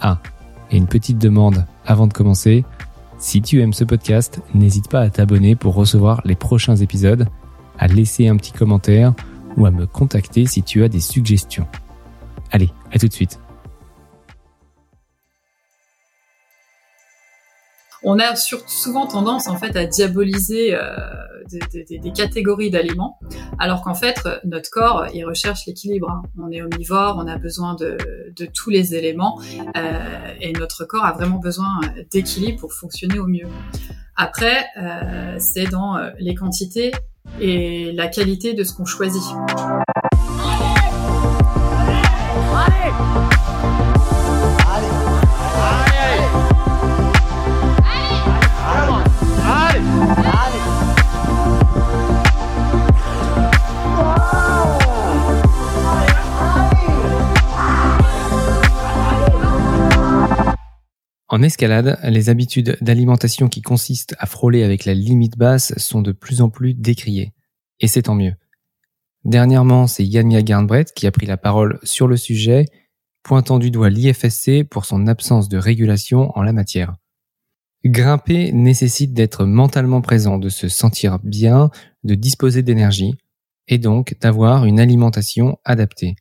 Ah, et une petite demande avant de commencer. Si tu aimes ce podcast, n'hésite pas à t'abonner pour recevoir les prochains épisodes, à laisser un petit commentaire ou à me contacter si tu as des suggestions. Allez, à tout de suite. On a souvent tendance en fait à diaboliser euh, des, catégories d'aliments, alors qu'en fait notre corps il recherche l'équilibre. Hein. On est omnivore, on a besoin de, tous les éléments euh, et notre corps a vraiment besoin d'équilibre pour fonctionner au mieux. Après, euh, c'est dans les quantités et la qualité de ce qu'on choisit. En escalade, les habitudes d'alimentation qui consistent à frôler avec la limite basse sont de plus en plus décriées. Et c'est tant mieux. Dernièrement, c'est Yania Garnbrett qui a pris la parole sur le sujet, pointant du doigt l'IFSC pour son absence de régulation en la matière. Grimper nécessite d'être mentalement présent, de se sentir bien, de disposer d'énergie, et donc d'avoir une alimentation adaptée.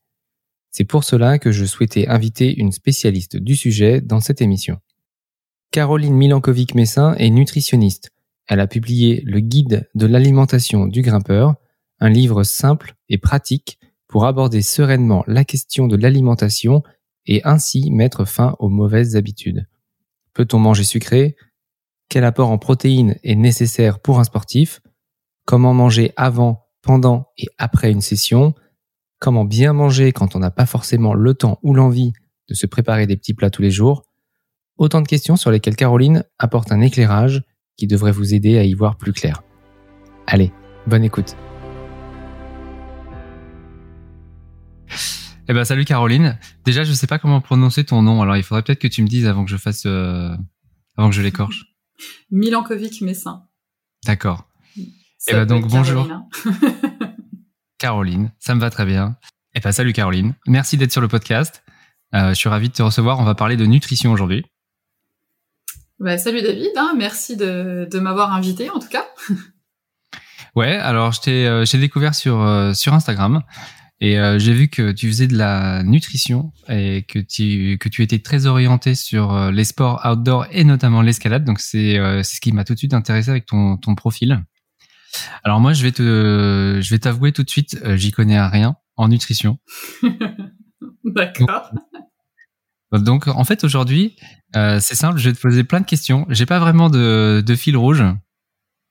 C'est pour cela que je souhaitais inviter une spécialiste du sujet dans cette émission. Caroline Milankovic-Messin est nutritionniste. Elle a publié Le guide de l'alimentation du grimpeur, un livre simple et pratique pour aborder sereinement la question de l'alimentation et ainsi mettre fin aux mauvaises habitudes. Peut-on manger sucré? Quel apport en protéines est nécessaire pour un sportif? Comment manger avant, pendant et après une session? Comment bien manger quand on n'a pas forcément le temps ou l'envie de se préparer des petits plats tous les jours? Autant de questions sur lesquelles Caroline apporte un éclairage qui devrait vous aider à y voir plus clair. Allez, bonne écoute. Eh ben salut Caroline. Déjà je sais pas comment prononcer ton nom, alors il faudrait peut-être que tu me dises avant que je fasse, euh, avant que je l'écorche. Milankovic Messin. D'accord. Eh ben donc bonjour. Hein. Caroline, ça me va très bien. Eh ben salut Caroline. Merci d'être sur le podcast. Euh, je suis ravi de te recevoir. On va parler de nutrition aujourd'hui. Bah, salut David, hein, merci de, de m'avoir invité en tout cas. ouais, alors je t'ai euh, j'ai découvert sur euh, sur Instagram et euh, j'ai vu que tu faisais de la nutrition et que tu que tu étais très orienté sur les sports outdoor et notamment l'escalade. Donc c'est c'est ce qui m'a tout de suite intéressé avec ton ton profil. Alors moi je vais te je vais t'avouer tout de suite, j'y connais rien en nutrition. D'accord. Donc en fait aujourd'hui, euh, c'est simple, je vais te poser plein de questions. J'ai pas vraiment de, de fil rouge.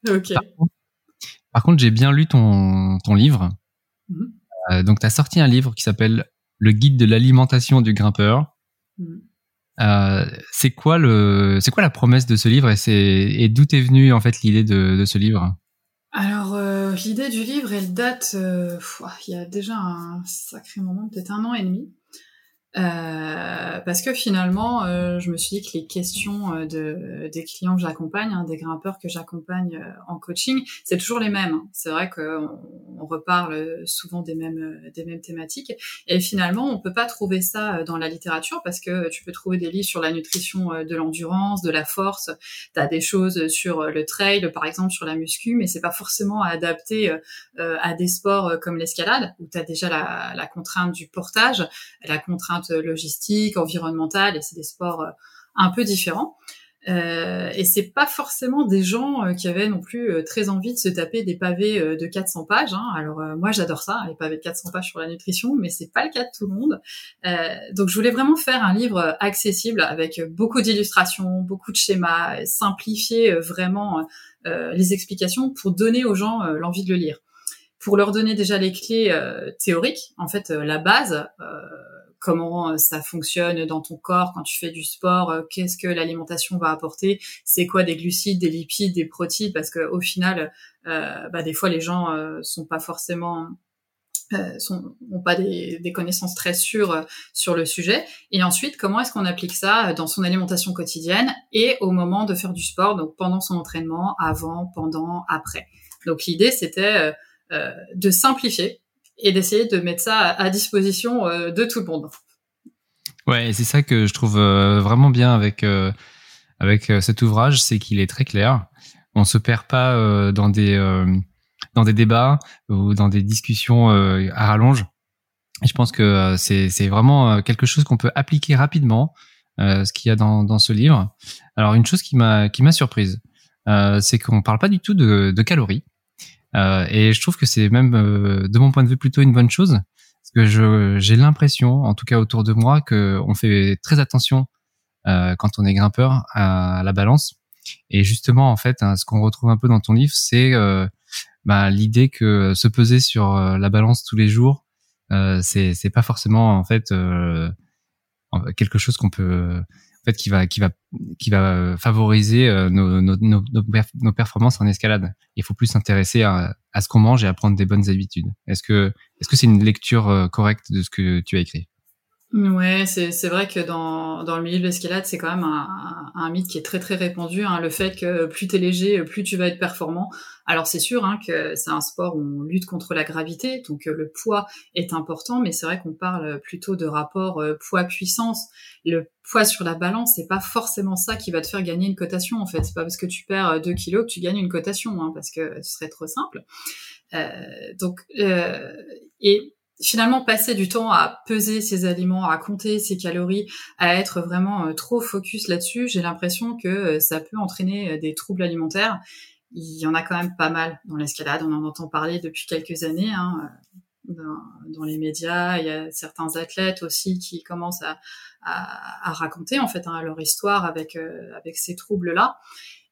Ok. Par contre, j'ai bien lu ton, ton livre. Mhm. Euh, donc tu as sorti un livre qui s'appelle Le guide de l'alimentation du grimpeur. Mhm. Euh, c'est quoi le, c'est quoi la promesse de ce livre et c'est et d'où est venue en fait l'idée de, de ce livre? Alors l'idée du livre, elle date, il y a déjà un sacré moment, peut-être un an et demi. Euh, parce que finalement, euh, je me suis dit que les questions euh, de, des clients que j'accompagne, hein, des grimpeurs que j'accompagne en coaching, c'est toujours les mêmes. Hein. C'est vrai qu'on on reparle souvent des mêmes des mêmes thématiques, et finalement, on peut pas trouver ça dans la littérature parce que tu peux trouver des livres sur la nutrition de l'endurance, de la force. Tu as des choses sur le trail, par exemple, sur la muscu, mais c'est pas forcément adapté à des sports comme l'escalade où tu as déjà la contrainte du portage, la contrainte logistique, environnementale, et c'est des sports euh, un peu différents. Euh, et c'est pas forcément des gens euh, qui avaient non plus euh, très envie de se taper des pavés de 400 pages. Hein. Alors moi j'adore ça, les pavés de 400 pages sur la nutrition, mais c'est pas le cas de tout le monde. donc je voulais vraiment faire un livre accessible avec beaucoup d'illustrations, beaucoup de schémas, simplifier vraiment les explications pour donner aux gens l'envie de le lire. Pour leur donner déjà les clés théoriques, en fait la base comment ça fonctionne dans ton corps quand tu fais du sport, qu'est-ce que l'alimentation va apporter, c'est quoi des glucides, des lipides, des protéines, parce que au final, bah, des fois les gens sont pas forcément euh, pas des, connaissances très sûres euh, sur le sujet. Et ensuite, comment est-ce qu'on applique ça euh, dans son alimentation quotidienne et au moment de faire du sport, donc pendant son entraînement, avant, pendant, après? Donc l'idée, c'était euh, de simplifier et d'essayer de mettre ça à, disposition de tout le monde. Ouais, c'est ça que je trouve vraiment bien avec avec cet ouvrage, c'est qu'il est très clair. On se perd pas dans des dans des débats ou dans des discussions euh, à rallonge. Je pense que euh, c'est vraiment euh, quelque chose qu'on peut appliquer rapidement, ce qu'il y a dans dans ce livre. Alors une chose qui m'a qui m'a surprise, c'est qu'on parle pas du tout de calories. Et je trouve que c'est même, de mon point de vue, plutôt une bonne chose, parce que je j'ai l'impression, en tout cas autour de moi, que on fait très attention quand on est grimpeur à, la balance. Et justement, en fait, hein, ce qu'on retrouve un peu dans ton livre, c'est bah, l'idée que se peser sur euh, la balance tous les jours, euh, c'est c'est pas forcément en fait euh, quelque chose qu'on peut fait qui va qui va qui va favoriser nos, nos, nos, nos performances en escalade. Il faut plus s'intéresser à, à ce qu'on mange et à prendre des bonnes habitudes. Est-ce que est-ce que c'est une lecture correcte de ce que tu as écrit? Ouais, c'est vrai que dans dans le milieu de l'escalade, c'est quand même un, un, mythe qui est très très répandu. Hein, le fait que plus t'es léger, plus tu vas être performant. Alors c'est sûr hein, que c'est un sport où on lutte contre la gravité, donc euh, le poids est important, mais c'est vrai qu'on parle plutôt de rapport euh, poids-puissance. Le poids sur la balance, c'est pas forcément ça qui va te faire gagner une cotation en fait. C'est pas parce que tu perds 2 kilos que tu gagnes une cotation, hein, parce que ce serait trop simple. Euh, donc et finalement passer du temps à peser ses aliments, à compter ses calories, à être vraiment euh, trop focus là-dessus, j'ai l'impression que euh, ça peut entraîner euh, des troubles alimentaires. Il y en a quand même pas mal dans l'escalade, on en entend parler depuis quelques années. Hein, dans, les médias, il y a certains athlètes aussi qui commencent à, à, à raconter en fait hein, leur histoire avec avec ces troubles-là.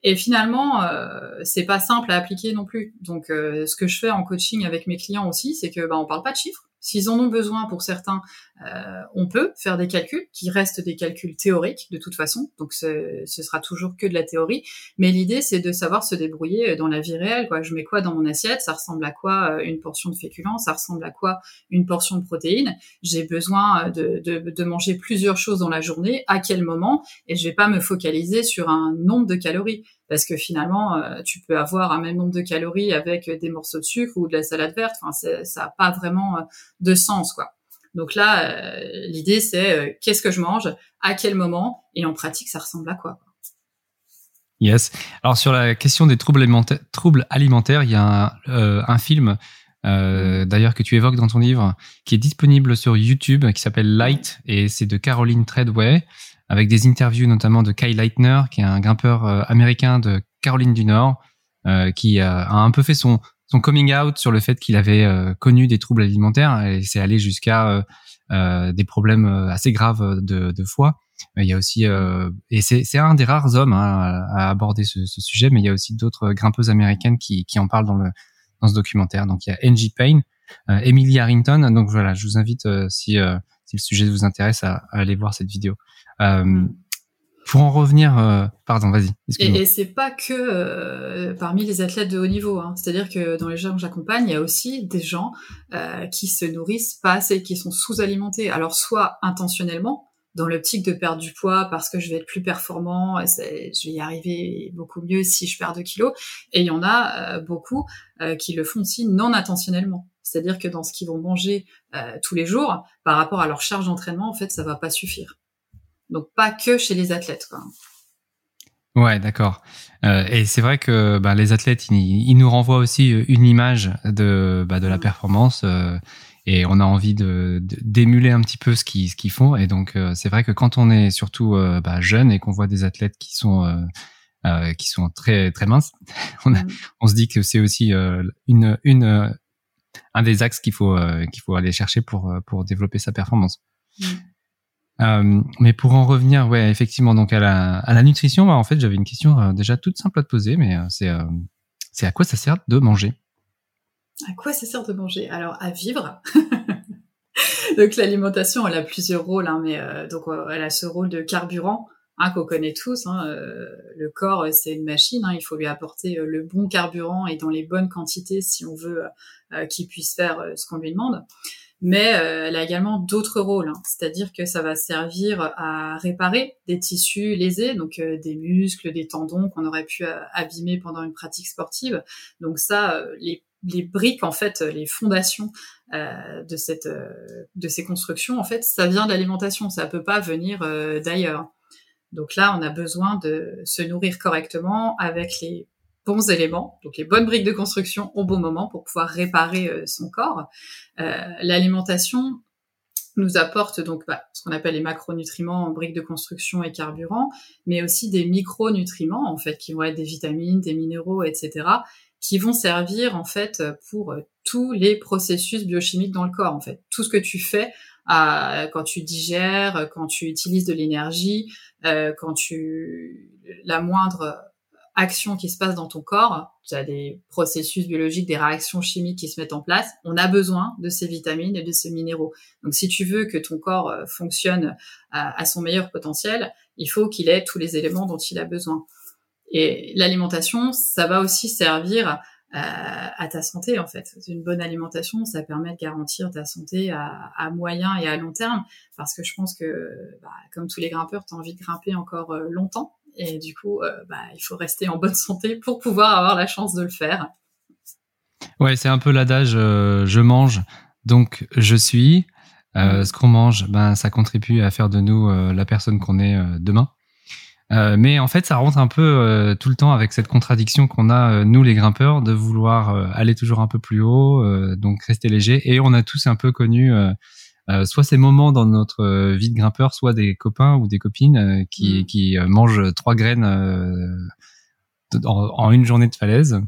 Et finalement, euh, c'est pas simple à appliquer non plus. Donc, ce que je fais en coaching avec mes clients aussi, c'est que bah, on parle pas de chiffres. S'ils en ont besoin pour certains, euh, on peut faire des calculs qui restent des calculs théoriques de toute façon. Donc ce, sera toujours que de la théorie. Mais l'idée, c'est de savoir se débrouiller euh, dans la vie réelle. Quoi. Je mets quoi dans mon assiette? Ça ressemble à quoi euh, une portion de féculents? Ça ressemble à quoi une portion de protéines? J'ai besoin de, de, de, manger plusieurs choses dans la journée. À quel moment? Et je vais pas me focaliser sur un nombre de calories parce que finalement, tu peux avoir un même nombre de calories avec des morceaux de sucre ou de la salade verte. Enfin, ça n'a pas vraiment de sens, quoi. Donc là, euh, l'idée c'est euh, qu'est-ce que je mange, à quel moment, et en pratique, ça ressemble à quoi. Yes. Alors sur la question des troubles alimentaires, troubles alimentaires il y a un, euh, film d'ailleurs que tu évoques dans ton livre qui est disponible sur YouTube qui s'appelle Light et c'est de Caroline Treadway avec des interviews notamment de Kyle Leitner qui est un grimpeur américain de Caroline du Nord qui a un peu fait son son coming out sur le fait qu'il avait euh, connu des troubles alimentaires et c'est allé jusqu'à euh, euh, des problèmes assez graves de, de foie. Il y a aussi et c'est un des rares hommes hein, à aborder ce, ce, sujet, mais il y a aussi d'autres grimpeuses américaines qui, qui en parlent dans le dans ce documentaire. Donc il y a Angie Payne, Emily Harrington. Donc voilà, je vous invite si si le sujet vous intéresse à, à aller voir cette vidéo. Euh, pour en revenir, euh, pardon, vas-y. Et, et c'est pas que euh, parmi les athlètes de haut niveau. Hein. C'est-à-dire que dans les gens que j'accompagne, il y a aussi des gens qui se nourrissent pas assez, qui sont sous-alimentés. Alors soit intentionnellement, dans l'optique de perdre du poids parce que je vais être plus performant, je vais y arriver beaucoup mieux si je perds 2 kilos. Et il y en a beaucoup qui le font aussi non intentionnellement. C'est-à-dire que dans ce qu'ils vont manger tous les jours, par rapport à leur charge d'entraînement, en fait, ça va pas suffire. Donc pas que chez les athlètes. Quoi. Ouais, d'accord. Euh, et c'est vrai que bah, les athlètes, ils, nous renvoient aussi une image de, bah, de la performance euh, et on a envie de d'émuler un petit peu ce qu'ils ce qu'ils font. Et donc euh, c'est vrai que quand on est surtout euh, bah, jeune et qu'on voit des athlètes qui sont euh, qui sont très très minces, on, a, mm. on se dit que c'est aussi une une un des axes qu'il faut qu'il faut aller chercher pour pour développer sa performance. Mm. Euh, mais pour en revenir, ouais, effectivement, donc à la, à la nutrition, bah, en fait, j'avais une question euh, déjà toute simple à te poser, mais euh, c'est c'est à quoi ça sert de manger? À quoi ça sert de manger? Alors à vivre. donc l'alimentation, elle a plusieurs rôles, hein, mais euh, donc elle a ce rôle de carburant hein, qu'on connaît tous. Hein, euh, le corps, c'est une machine. Il faut lui apporter le bon carburant et dans les bonnes quantités si on veut qu'il puisse faire ce qu'on lui demande. Mais elle a également d'autres rôles, hein. c'est-à-dire que ça va servir à réparer des tissus lésés, donc des muscles, des tendons qu'on aurait pu abîmer pendant une pratique sportive. Donc ça, les les briques en fait, les fondations euh, de cette euh, de ces constructions en fait, ça vient de l'alimentation, ça peut pas venir euh, d'ailleurs. Donc là, on a besoin de se nourrir correctement avec les bons éléments, donc les bonnes briques de construction au bon moment pour pouvoir réparer son corps. L'alimentation nous apporte donc bah, ce qu'on appelle les macronutriments, briques de construction et carburant, mais aussi des micronutriments en fait qui vont être des vitamines, des minéraux, etc qui vont servir en fait pour euh, tous les processus biochimiques dans le corps en fait tout ce que tu fais euh, quand tu digères quand tu utilises de l'énergie euh, quand tu la moindre action qui se passe dans ton corps. Tu as des processus biologiques des réactions chimiques qui se mettent en place. On a besoin de ces vitamines et de ces minéraux. Donc si tu veux que ton corps fonctionne à son meilleur potentiel il faut qu'il ait tous les éléments dont il a besoin. Et l'alimentation, ça va aussi servir à, euh, à ta santé en fait. Une bonne alimentation, ça permet de garantir ta santé à, moyen et à long terme, parce que je pense que, bah, comme tous les grimpeurs, tu as envie de grimper encore euh, longtemps, et du coup, euh, bah, il faut rester en bonne santé pour pouvoir avoir la chance de le faire. Ouais, c'est un peu l'adage je mange, donc je suis. Mm. ce qu'on mange, ben ça contribue à faire de nous la personne qu'on est demain. Euh, mais en fait, ça rentre un peu euh, tout le temps avec cette contradiction qu'on a, euh, nous les grimpeurs, de vouloir aller toujours un peu plus haut, donc rester léger. Et on a tous un peu connu soit ces moments dans notre vie de grimpeur, soit des copains ou des copines qui, mm. qui mangent trois graines en, en, une journée de falaise.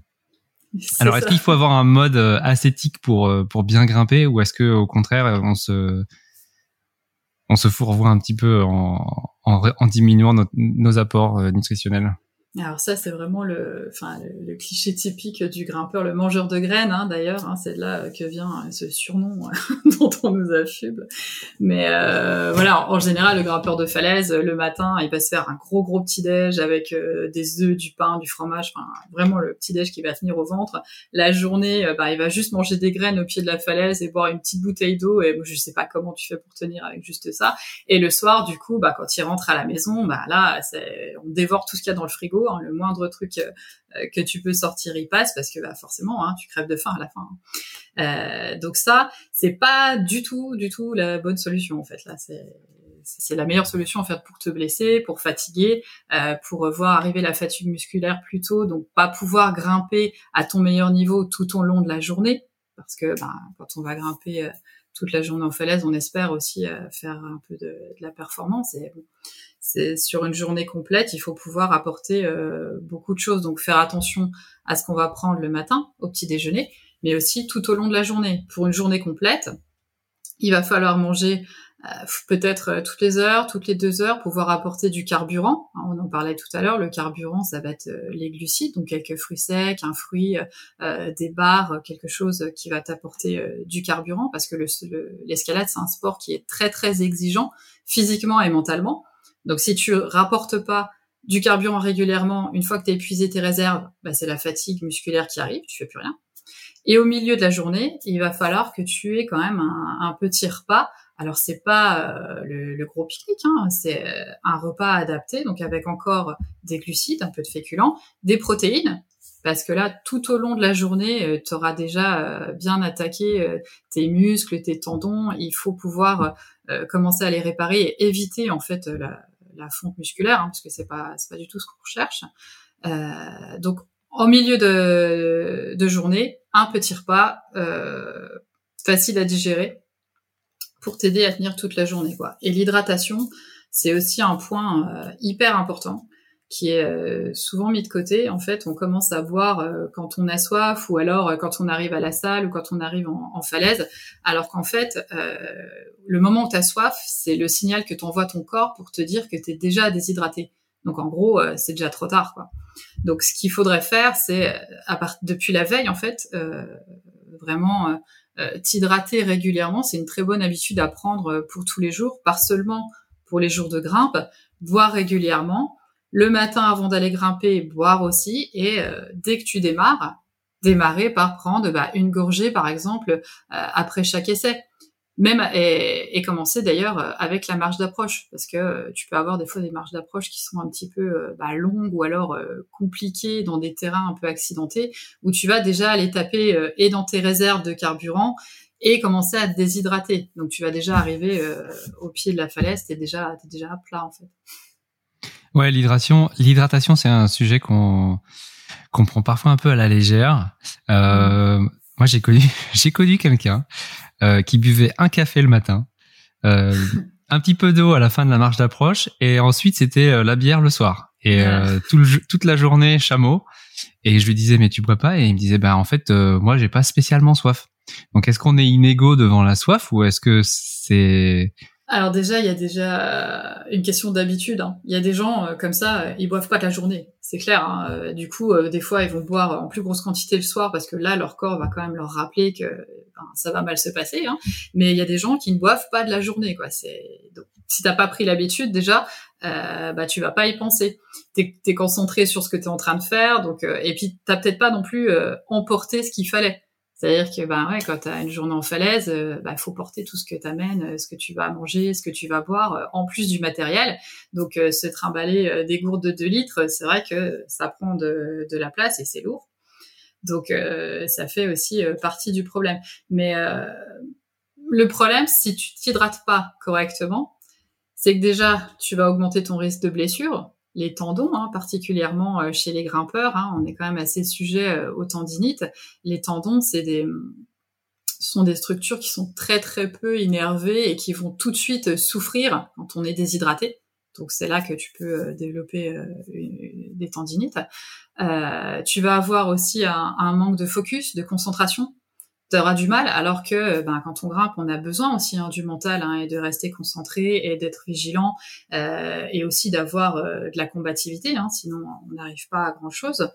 Alors, est-ce qu'il faut avoir un mode ascétique pour pour bien grimper, ou est-ce que au contraire, on se on se fourvoie un petit peu en, en, diminuant nos apports euh, nutritionnels? Alors ça, c'est vraiment le, enfin, le, cliché typique du grimpeur, le mangeur de graines, hein, d'ailleurs. Hein, c'est là que vient ce surnom dont on nous affuble. Mais euh, voilà, en général, le grimpeur de falaise, le matin, il va se faire un gros gros petit déj avec euh, des œufs, du pain, du fromage, enfin vraiment le petit déj qui va tenir au ventre. La journée, euh, bah, il va juste manger des graines au pied de la falaise et boire une petite bouteille d'eau. Et je sais pas comment tu fais pour tenir avec juste ça. Et le soir, du coup, bah, quand il rentre à la maison, bah là, on dévore tout ce qu'il y a dans le frigo Hein, le moindre truc euh, euh, que tu peux sortir il passe parce que bah, forcément hein, tu crèves de faim à la fin. Hein. Euh, donc ça c'est pas du tout du tout la bonne solution en fait là c'est la meilleure solution en fait pour te blesser, pour fatiguer, pour voir arriver la fatigue musculaire plus tôt, donc pas pouvoir grimper à ton meilleur niveau tout au long de la journée, parce que ben, quand on va grimper toute la journée en falaise, on espère aussi faire un peu de, la performance. Et c'est sur une journée complète, il faut pouvoir apporter euh, beaucoup de choses. Donc faire attention à ce qu'on va prendre le matin au petit déjeuner, mais aussi tout au long de la journée. Pour une journée complète, il va falloir manger euh, peut-être euh, toutes les heures, toutes les deux heures, pouvoir apporter du carburant. Hein, on en parlait tout à l'heure. Le carburant, ça va être les glucides, donc quelques fruits secs, un fruit, des barres, quelque chose qui va t'apporter du carburant, parce que l'escalade, c'est un sport qui est très très exigeant physiquement et mentalement. Donc si tu rapportes pas du carburant régulièrement, une fois que tu as épuisé tes réserves, bah, c'est la fatigue musculaire qui arrive, tu fais plus rien. Et au milieu de la journée, il va falloir que tu aies quand même un, petit repas. Alors c'est pas euh, le, gros pique-nique, hein, c'est euh, un repas adapté, donc avec encore des glucides, un peu de féculents, des protéines, parce que là, tout au long de la journée, euh, tu auras déjà bien attaqué tes muscles, tes tendons. Il faut pouvoir commencer à les réparer et éviter en fait la, fonte musculaire, hein, parce que c'est pas c'est pas du tout ce qu'on recherche. Euh, donc en milieu de, de, journée, un petit repas euh, facile à digérer pour t'aider à tenir toute la journée. Quoi. Et l'hydratation, c'est aussi un point euh, hyper important qui est euh, souvent mis de côté. En fait, on commence à boire euh, quand on a soif ou alors euh, quand on arrive à la salle ou quand on arrive en, falaise, alors qu'en fait, le moment où tu as soif, c'est le signal que t'envoie ton corps pour te dire que tu es déjà déshydraté. Donc en gros, c'est déjà trop tard. Quoi. Donc ce qu'il faudrait faire, c'est depuis la veille, en fait, vraiment t'hydrater régulièrement, c'est une très bonne habitude à prendre pour tous les jours, pas seulement pour les jours de grimpe, boire régulièrement, le matin avant d'aller grimper, boire aussi, et dès que tu démarres, démarrer par prendre bah, une gorgée par exemple après chaque essai même et, commencer d'ailleurs euh, avec la marge d'approche parce que euh, tu peux avoir des fois des marges d'approche qui sont un petit peu euh, bah, longues ou alors compliquées dans des terrains un peu accidentés où tu vas déjà aller taper et dans tes réserves de carburant et commencer à te déshydrater. Donc tu vas déjà arriver au pied de la falaise t'es déjà t'es déjà plat en fait. Ouais l'hydratation l'hydratation c'est un sujet qu'on qu'on prend parfois un peu à la légère. Euh, moi j'ai connu j'ai connu quelqu'un euh, qui buvait un café le matin, euh, un petit peu d'eau à la fin de la marche d'approche, et ensuite c'était euh, la bière le soir. Et euh, tout le, toute la journée chameau. Et je lui disais mais tu bois pas? Et il me disait bah en fait moi j'ai pas spécialement soif. Donc est-ce qu'on est inégaux devant la soif ou est-ce que c'est alors déjà, il y a déjà une question d'habitude. Hein. Il y a des gens euh, comme ça, euh, ils boivent pas de la journée, c'est clair. Hein. Euh, du coup, des fois, ils vont boire en plus grosse quantité le soir parce que là, leur corps va quand même leur rappeler que ça va mal se passer. Hein. Mais il y a des gens qui ne boivent pas de la journée, quoi. C'est donc si t'as pas pris l'habitude déjà, euh, bah tu vas pas y penser. T'es es concentré sur ce que t'es en train de faire, donc et puis t'as peut-être pas non plus emporté ce qu'il fallait. C'est-à-dire que ben ouais, quand tu as une journée en falaise, il euh, bah, faut porter tout ce que tu amènes, euh, ce que tu vas manger, ce que tu vas boire, euh, en plus du matériel. Donc se trimballer des gourdes de 2 litres, c'est vrai que ça prend de, de la place et c'est lourd. Donc ça fait aussi partie du problème. Mais le problème, si tu t'hydrates pas correctement, c'est que déjà, tu vas augmenter ton risque de blessure les tendons, hein, particulièrement euh, chez les grimpeurs. Hein, on est quand même assez sujet euh, aux tendinites. Les tendons, c'est sont des structures qui sont très très peu innervées et qui vont tout de suite souffrir quand on est déshydraté. Donc c'est là que tu peux euh, développer des tendinites. tu vas avoir aussi un, manque de focus, de concentration tu du mal, alors que ben, quand on grimpe, on a besoin aussi hein, du mental hein, et de rester concentré et d'être vigilant euh, et aussi d'avoir euh, de la combativité, hein, sinon on n'arrive pas à grand-chose.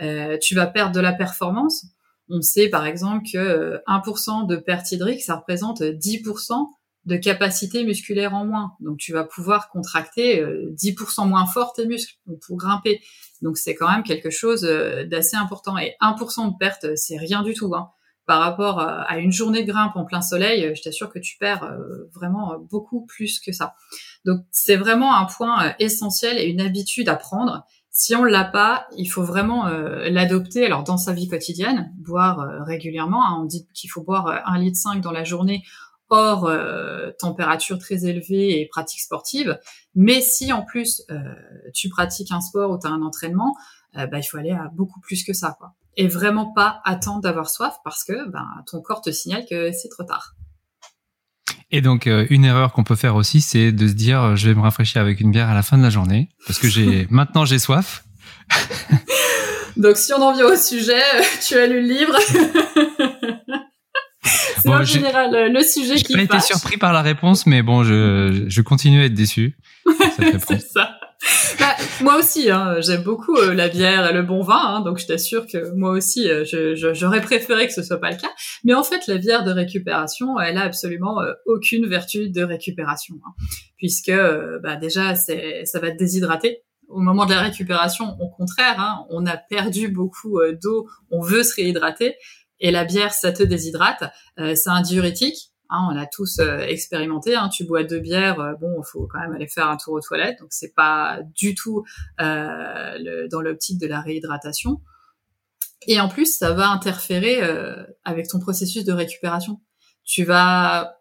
Euh, tu vas perdre de la performance. On sait par exemple que 1% de perte hydrique, ça représente 10% de capacité musculaire en moins. Donc tu vas pouvoir contracter 10% moins fort tes muscles pour grimper. Donc c'est quand même quelque chose d'assez important. Et 1% de perte, c'est rien du tout. Hein par rapport à une journée de grimpe en plein soleil, euh, je t'assure que tu perds euh, vraiment euh, beaucoup plus que ça. Donc c'est vraiment un point essentiel et une habitude à prendre. Si on l'a pas, il faut vraiment l'adopter. Alors dans sa vie quotidienne, boire régulièrement. Hein, on dit qu'il faut boire un litre 5 dans la journée hors température très élevée et pratique sportive. Mais si en plus tu pratiques un sport ou tu as un entraînement, bah, il faut aller à beaucoup plus que ça. Et vraiment pas attendre d'avoir soif parce que ben, ton corps te signale que c'est trop tard. Et donc euh, une erreur qu'on peut faire aussi, c'est de se dire euh, je vais me rafraîchir avec une bière à la fin de la journée parce que j'ai maintenant j'ai soif. donc si on en vient au sujet, tu as lu le livre. c'est en général le sujet qui. J'ai été surpris par la réponse, mais bon, je, je continue à être déçu. c'est ça. Bah, moi aussi, hein, j'aime beaucoup euh, la bière et le bon vin, hein, donc je t'assure que moi aussi, euh, j'aurais préféré que ce soit pas le cas. Mais en fait, la bière de récupération, elle a absolument euh, aucune vertu de récupération, hein, puisque bah, déjà, ça va te déshydrater. Au moment de la récupération, au contraire, hein, on a perdu beaucoup d'eau, on veut se réhydrater, et la bière, ça te déshydrate. c'est un diurétique, Hein, on l'a tous euh, expérimenté. Hein. tu bois deux bières, euh, bon, il faut quand même aller faire un tour aux toilettes, donc c'est pas du tout euh, dans l'optique de la réhydratation. Et en plus, ça va interférer avec ton processus de récupération. Tu vas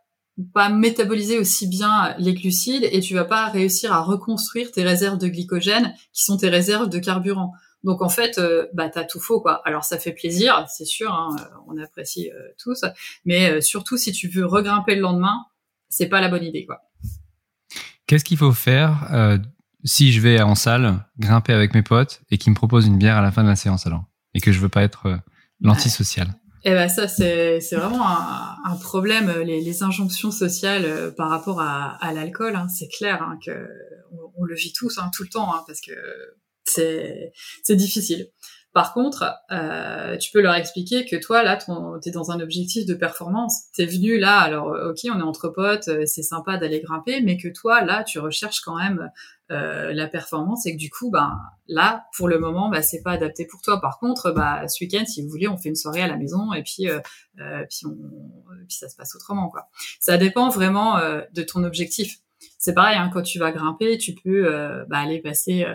pas métaboliser aussi bien les glucides et tu vas pas réussir à reconstruire tes réserves de glycogène qui sont tes réserves de carburant. Donc en fait, euh, bah t'as tout faux quoi. Alors ça fait plaisir, c'est sûr, hein, euh, on apprécie euh, tous, mais surtout si tu veux regrimper le lendemain, c'est pas la bonne idée quoi. Qu'est-ce qu'il faut faire si je vais en salle grimper avec mes potes et qu'ils me proposent une bière à la fin de la séance alors? Et que je veux pas être l'antisocial eh ben ça c'est c'est vraiment un, problème les, injonctions sociales par rapport à, l'alcool hein, c'est clair hein, que on, le vit tous hein, tout le temps hein, parce que c'est difficile. Par contre, euh, tu peux leur expliquer que toi, là, tu es dans un objectif de performance. Tu es venu là, alors ok, on est entre potes, c'est sympa d'aller grimper, mais que toi, là, tu recherches quand même euh, la performance et que du coup, ben là, pour le moment, bah, c'est pas adapté pour toi. Par contre, bah, ce week-end, si vous voulez, on fait une soirée à la maison et puis, euh, euh puis, ça se passe autrement. Ça dépend vraiment euh, de ton objectif. C'est pareil, hein, quand tu vas grimper, tu peux euh, bah, aller passer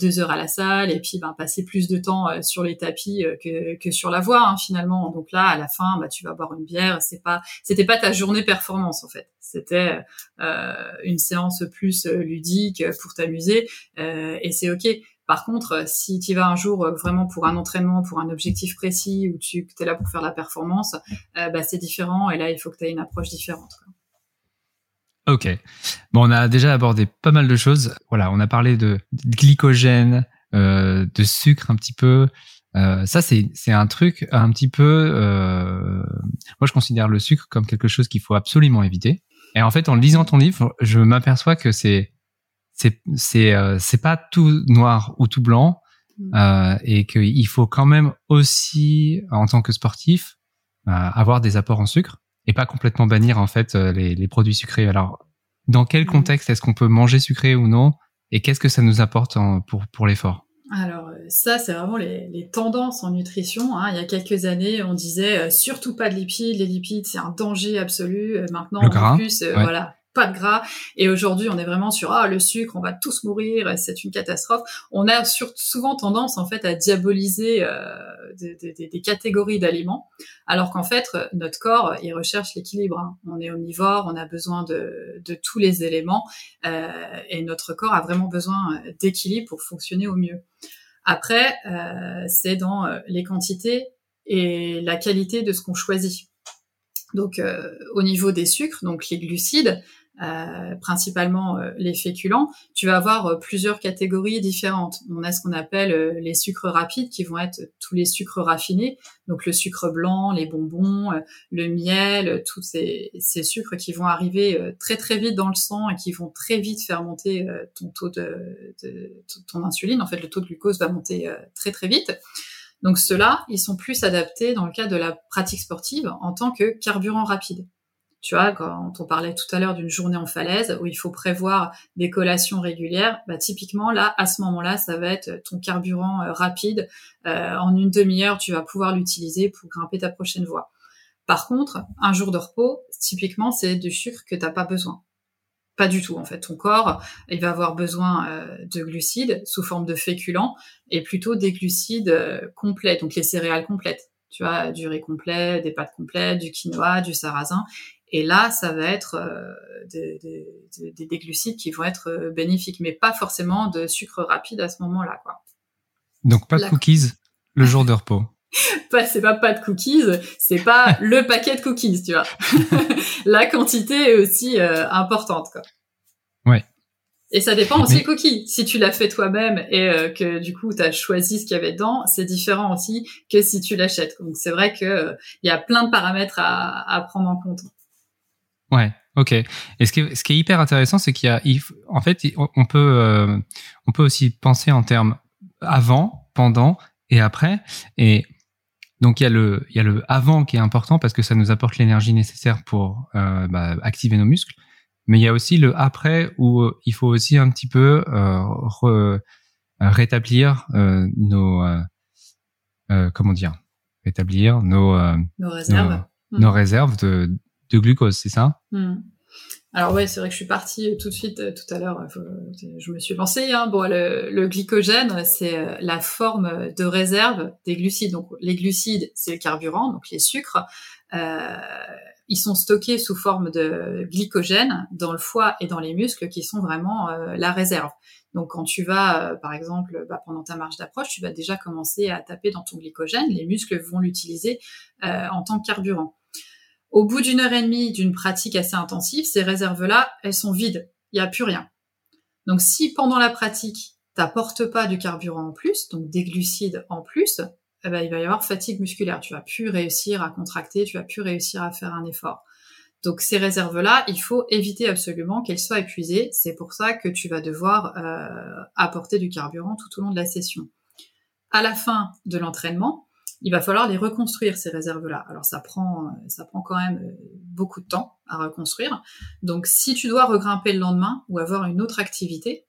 deux heures à la salle et puis bah, passer plus de temps sur les tapis que, sur la voie hein, finalement. Donc là, à la fin, bah, tu vas boire une bière. C'est pas, c'était pas ta journée performance en fait. C'était euh, une séance plus euh, ludique pour t'amuser euh, et c'est ok. Par contre, si tu vas un jour vraiment pour un entraînement, pour un objectif précis, ou tu es là pour faire la performance, bah, c'est différent et là, il faut que tu aies une approche différente. Ok. Bon, on a déjà abordé pas mal de choses. Voilà, on a parlé de, glycogène, de sucre un petit peu. ça, c'est c'est un truc un petit peu. moi, je considère le sucre comme quelque chose qu'il faut absolument éviter. Et en fait, en lisant ton livre, je m'aperçois que c'est c'est c'est euh, c'est pas tout noir ou tout blanc mm. euh, et qu'il faut quand même aussi en tant que sportif euh, avoir des apports en sucre et pas complètement bannir en fait euh, les, les produits sucrés. Alors, dans quel mm. contexte est-ce qu'on peut manger sucré ou non et qu'est-ce que ça nous apporte en, pour pour l'effort? Alors ça, c'est vraiment les, les, tendances en nutrition. Hein. Il y a quelques années, on disait surtout pas de lipides. Les lipides, c'est un danger absolu. Maintenant, en plus, voilà, pas de gras. Et aujourd'hui, on est vraiment sur ah le sucre, on va tous mourir, c'est une catastrophe. On a souvent tendance en fait à diaboliser euh, des, catégories d'aliments, alors qu'en fait notre corps il recherche l'équilibre. Hein. On est omnivore, on a besoin de, tous les éléments euh, et notre corps a vraiment besoin d'équilibre pour fonctionner au mieux. Après, euh, c'est dans les quantités et la qualité de ce qu'on choisit. Donc au niveau des sucres, donc les glucides, euh, principalement euh, les féculents, tu vas avoir euh, plusieurs catégories différentes. On a ce qu'on appelle les sucres rapides, qui vont être tous les sucres raffinés, donc le sucre blanc, les bonbons, le miel, tous ces, ces, sucres qui vont arriver très très vite dans le sang et qui vont très vite faire monter ton taux de, de, ton insuline. En fait, le taux de glucose va monter très très vite. Donc ceux-là, ils sont plus adaptés dans le cas de la pratique sportive en tant que carburant rapide. Tu vois, quand on parlait tout à l'heure d'une journée en falaise où il faut prévoir des collations régulières, bah typiquement là, à ce moment-là, ça va être ton carburant euh, rapide. Euh, en une demi-heure, tu vas pouvoir l'utiliser pour grimper ta prochaine voie. Par contre, un jour de repos, typiquement, c'est du sucre que t'as pas besoin. Pas du tout en fait. Ton corps, il va avoir besoin euh, de glucides sous forme de féculents et plutôt des glucides complets, donc les céréales complètes tu vois, du riz complet, des pâtes complètes, du quinoa, du sarrasin. Et là, ça va être euh, des, des, des, glucides qui vont être euh, bénéfiques, mais pas forcément de sucre rapide à ce moment-là, quoi. Donc pas de cookies le jour de repos. pas, c'est pas pas de cookies, c'est pas le paquet de cookies, tu vois. La quantité est aussi euh, importante, quoi. Ouais. Et ça dépend aussi des cookies. Si tu l'as fait toi-même et que du coup tu as choisi ce qu'il y avait dedans, c'est différent aussi que si tu l'achètes. Donc c'est vrai que il y a plein de paramètres à, à prendre en compte. Ouais, ok. Et ce qui est, ce qui est hyper intéressant, c'est qu'il y a, en fait, on peut, euh, on peut aussi penser en termes avant, pendant et après. Et donc il y a le, il y a le avant qui est important parce que ça nous apporte l'énergie nécessaire pour euh, bah, activer nos muscles. Mais il y a aussi le après où euh, il faut aussi un petit peu euh, rétablir nos, comment dire, rétablir nos, nos réserves, nos réserves de de glucose, c'est ça? Hmm. Alors ouais, c'est vrai que je suis partie tout de suite euh, tout à l'heure. Je me suis lancée. Hein. Bon, le, glycogène, c'est euh, la forme de réserve des glucides. Donc les glucides, c'est le carburant, donc les sucres. Euh, ils sont stockés sous forme de glycogène dans le foie et dans les muscles, qui sont vraiment la réserve. Donc quand tu vas, par exemple, bah, pendant ta marche d'approche, tu vas déjà commencer à taper dans ton glycogène. Les muscles vont l'utiliser en tant que carburant. Au bout d'une heure et demie d'une pratique assez intensive, ces réserves-là, elles sont vides. Il n'y a plus rien. Donc si pendant la pratique, t'apportes pas du carburant en plus, donc des glucides en plus, eh ben, il va y avoir fatigue musculaire. Tu vas plus réussir à contracter, tu vas plus réussir à faire un effort. Donc ces réserves-là, il faut éviter absolument qu'elles soient épuisées. C'est pour ça que tu vas devoir euh, apporter du carburant tout au long de la session. à la fin de l'entraînement, il va falloir les reconstruire ces réserves-là. Alors ça prend, ça prend quand même euh, beaucoup de temps à reconstruire. Donc si tu dois regrimper le lendemain ou avoir une autre activité,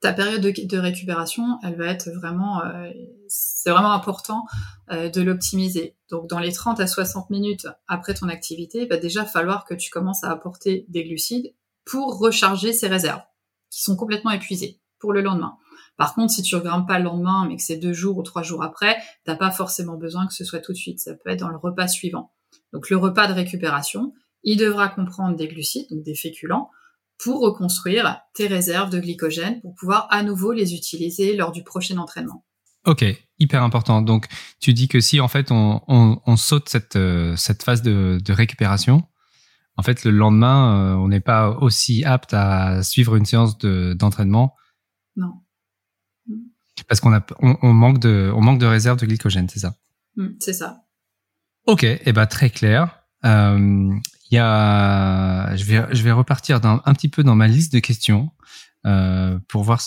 ta période de, récupération, elle va être vraiment, euh, c'est vraiment important euh, de l'optimiser. Donc dans les 30 à 60 minutes après ton activité, il va déjà falloir que tu commences à apporter des glucides pour recharger ces réserves qui sont complètement épuisées pour le lendemain. Par contre, si tu regrimpes pas le lendemain, mais que c'est deux jours ou trois jours après, t'as pas forcément besoin que ce soit tout de suite. Ça peut être dans le repas suivant. Donc le repas de récupération, il devra comprendre des glucides, donc des féculents, pour reconstruire tes réserves de glycogène pour pouvoir à nouveau les utiliser lors du prochain entraînement. Ok, hyper important. Donc tu dis que si en fait on, saute cette, euh, cette phase de, récupération, en fait le lendemain euh, on n'est pas aussi apte à suivre une séance d'entraînement. non. Parce qu'on a, on, manque de, on manque de réserve de glycogène, c'est ça mm, C'est ça. Ok, et eh ben très clair. Euh, y a, je vais, je vais repartir un petit peu dans ma liste de questions euh, pour voir,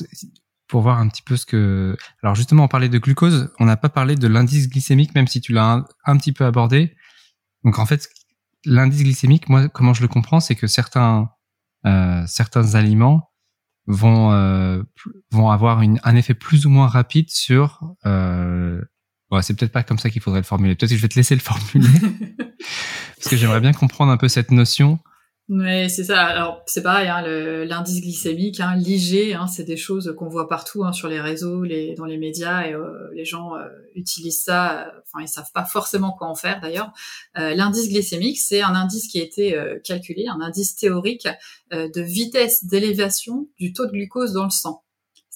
pour voir un petit peu ce que. Alors justement, on parlait de glucose, on n'a pas parlé de l'indice glycémique, même si tu l'as un, petit peu abordé. Donc en fait, l'indice glycémique, moi, comment je le comprends, c'est que certains, euh, certains aliments vont euh, vont avoir une, un effet plus ou moins rapide sur euh, ouais, c'est peut-être pas comme ça qu'il faudrait le formuler. Peut-être que je vais te laisser le formuler. Parce que j'aimerais bien comprendre un peu cette notion oui, c'est ça. Alors c'est pareil, hein, l'indice glycémique, hein, l'IG, hein, c'est des choses qu'on voit partout hein, sur les réseaux, les, dans les médias, et euh, les gens euh, utilisent ça. Euh, enfin, ils savent pas forcément quoi en faire d'ailleurs. l'indice glycémique, c'est un indice qui a été calculé, un indice théorique de vitesse d'élévation du taux de glucose dans le sang.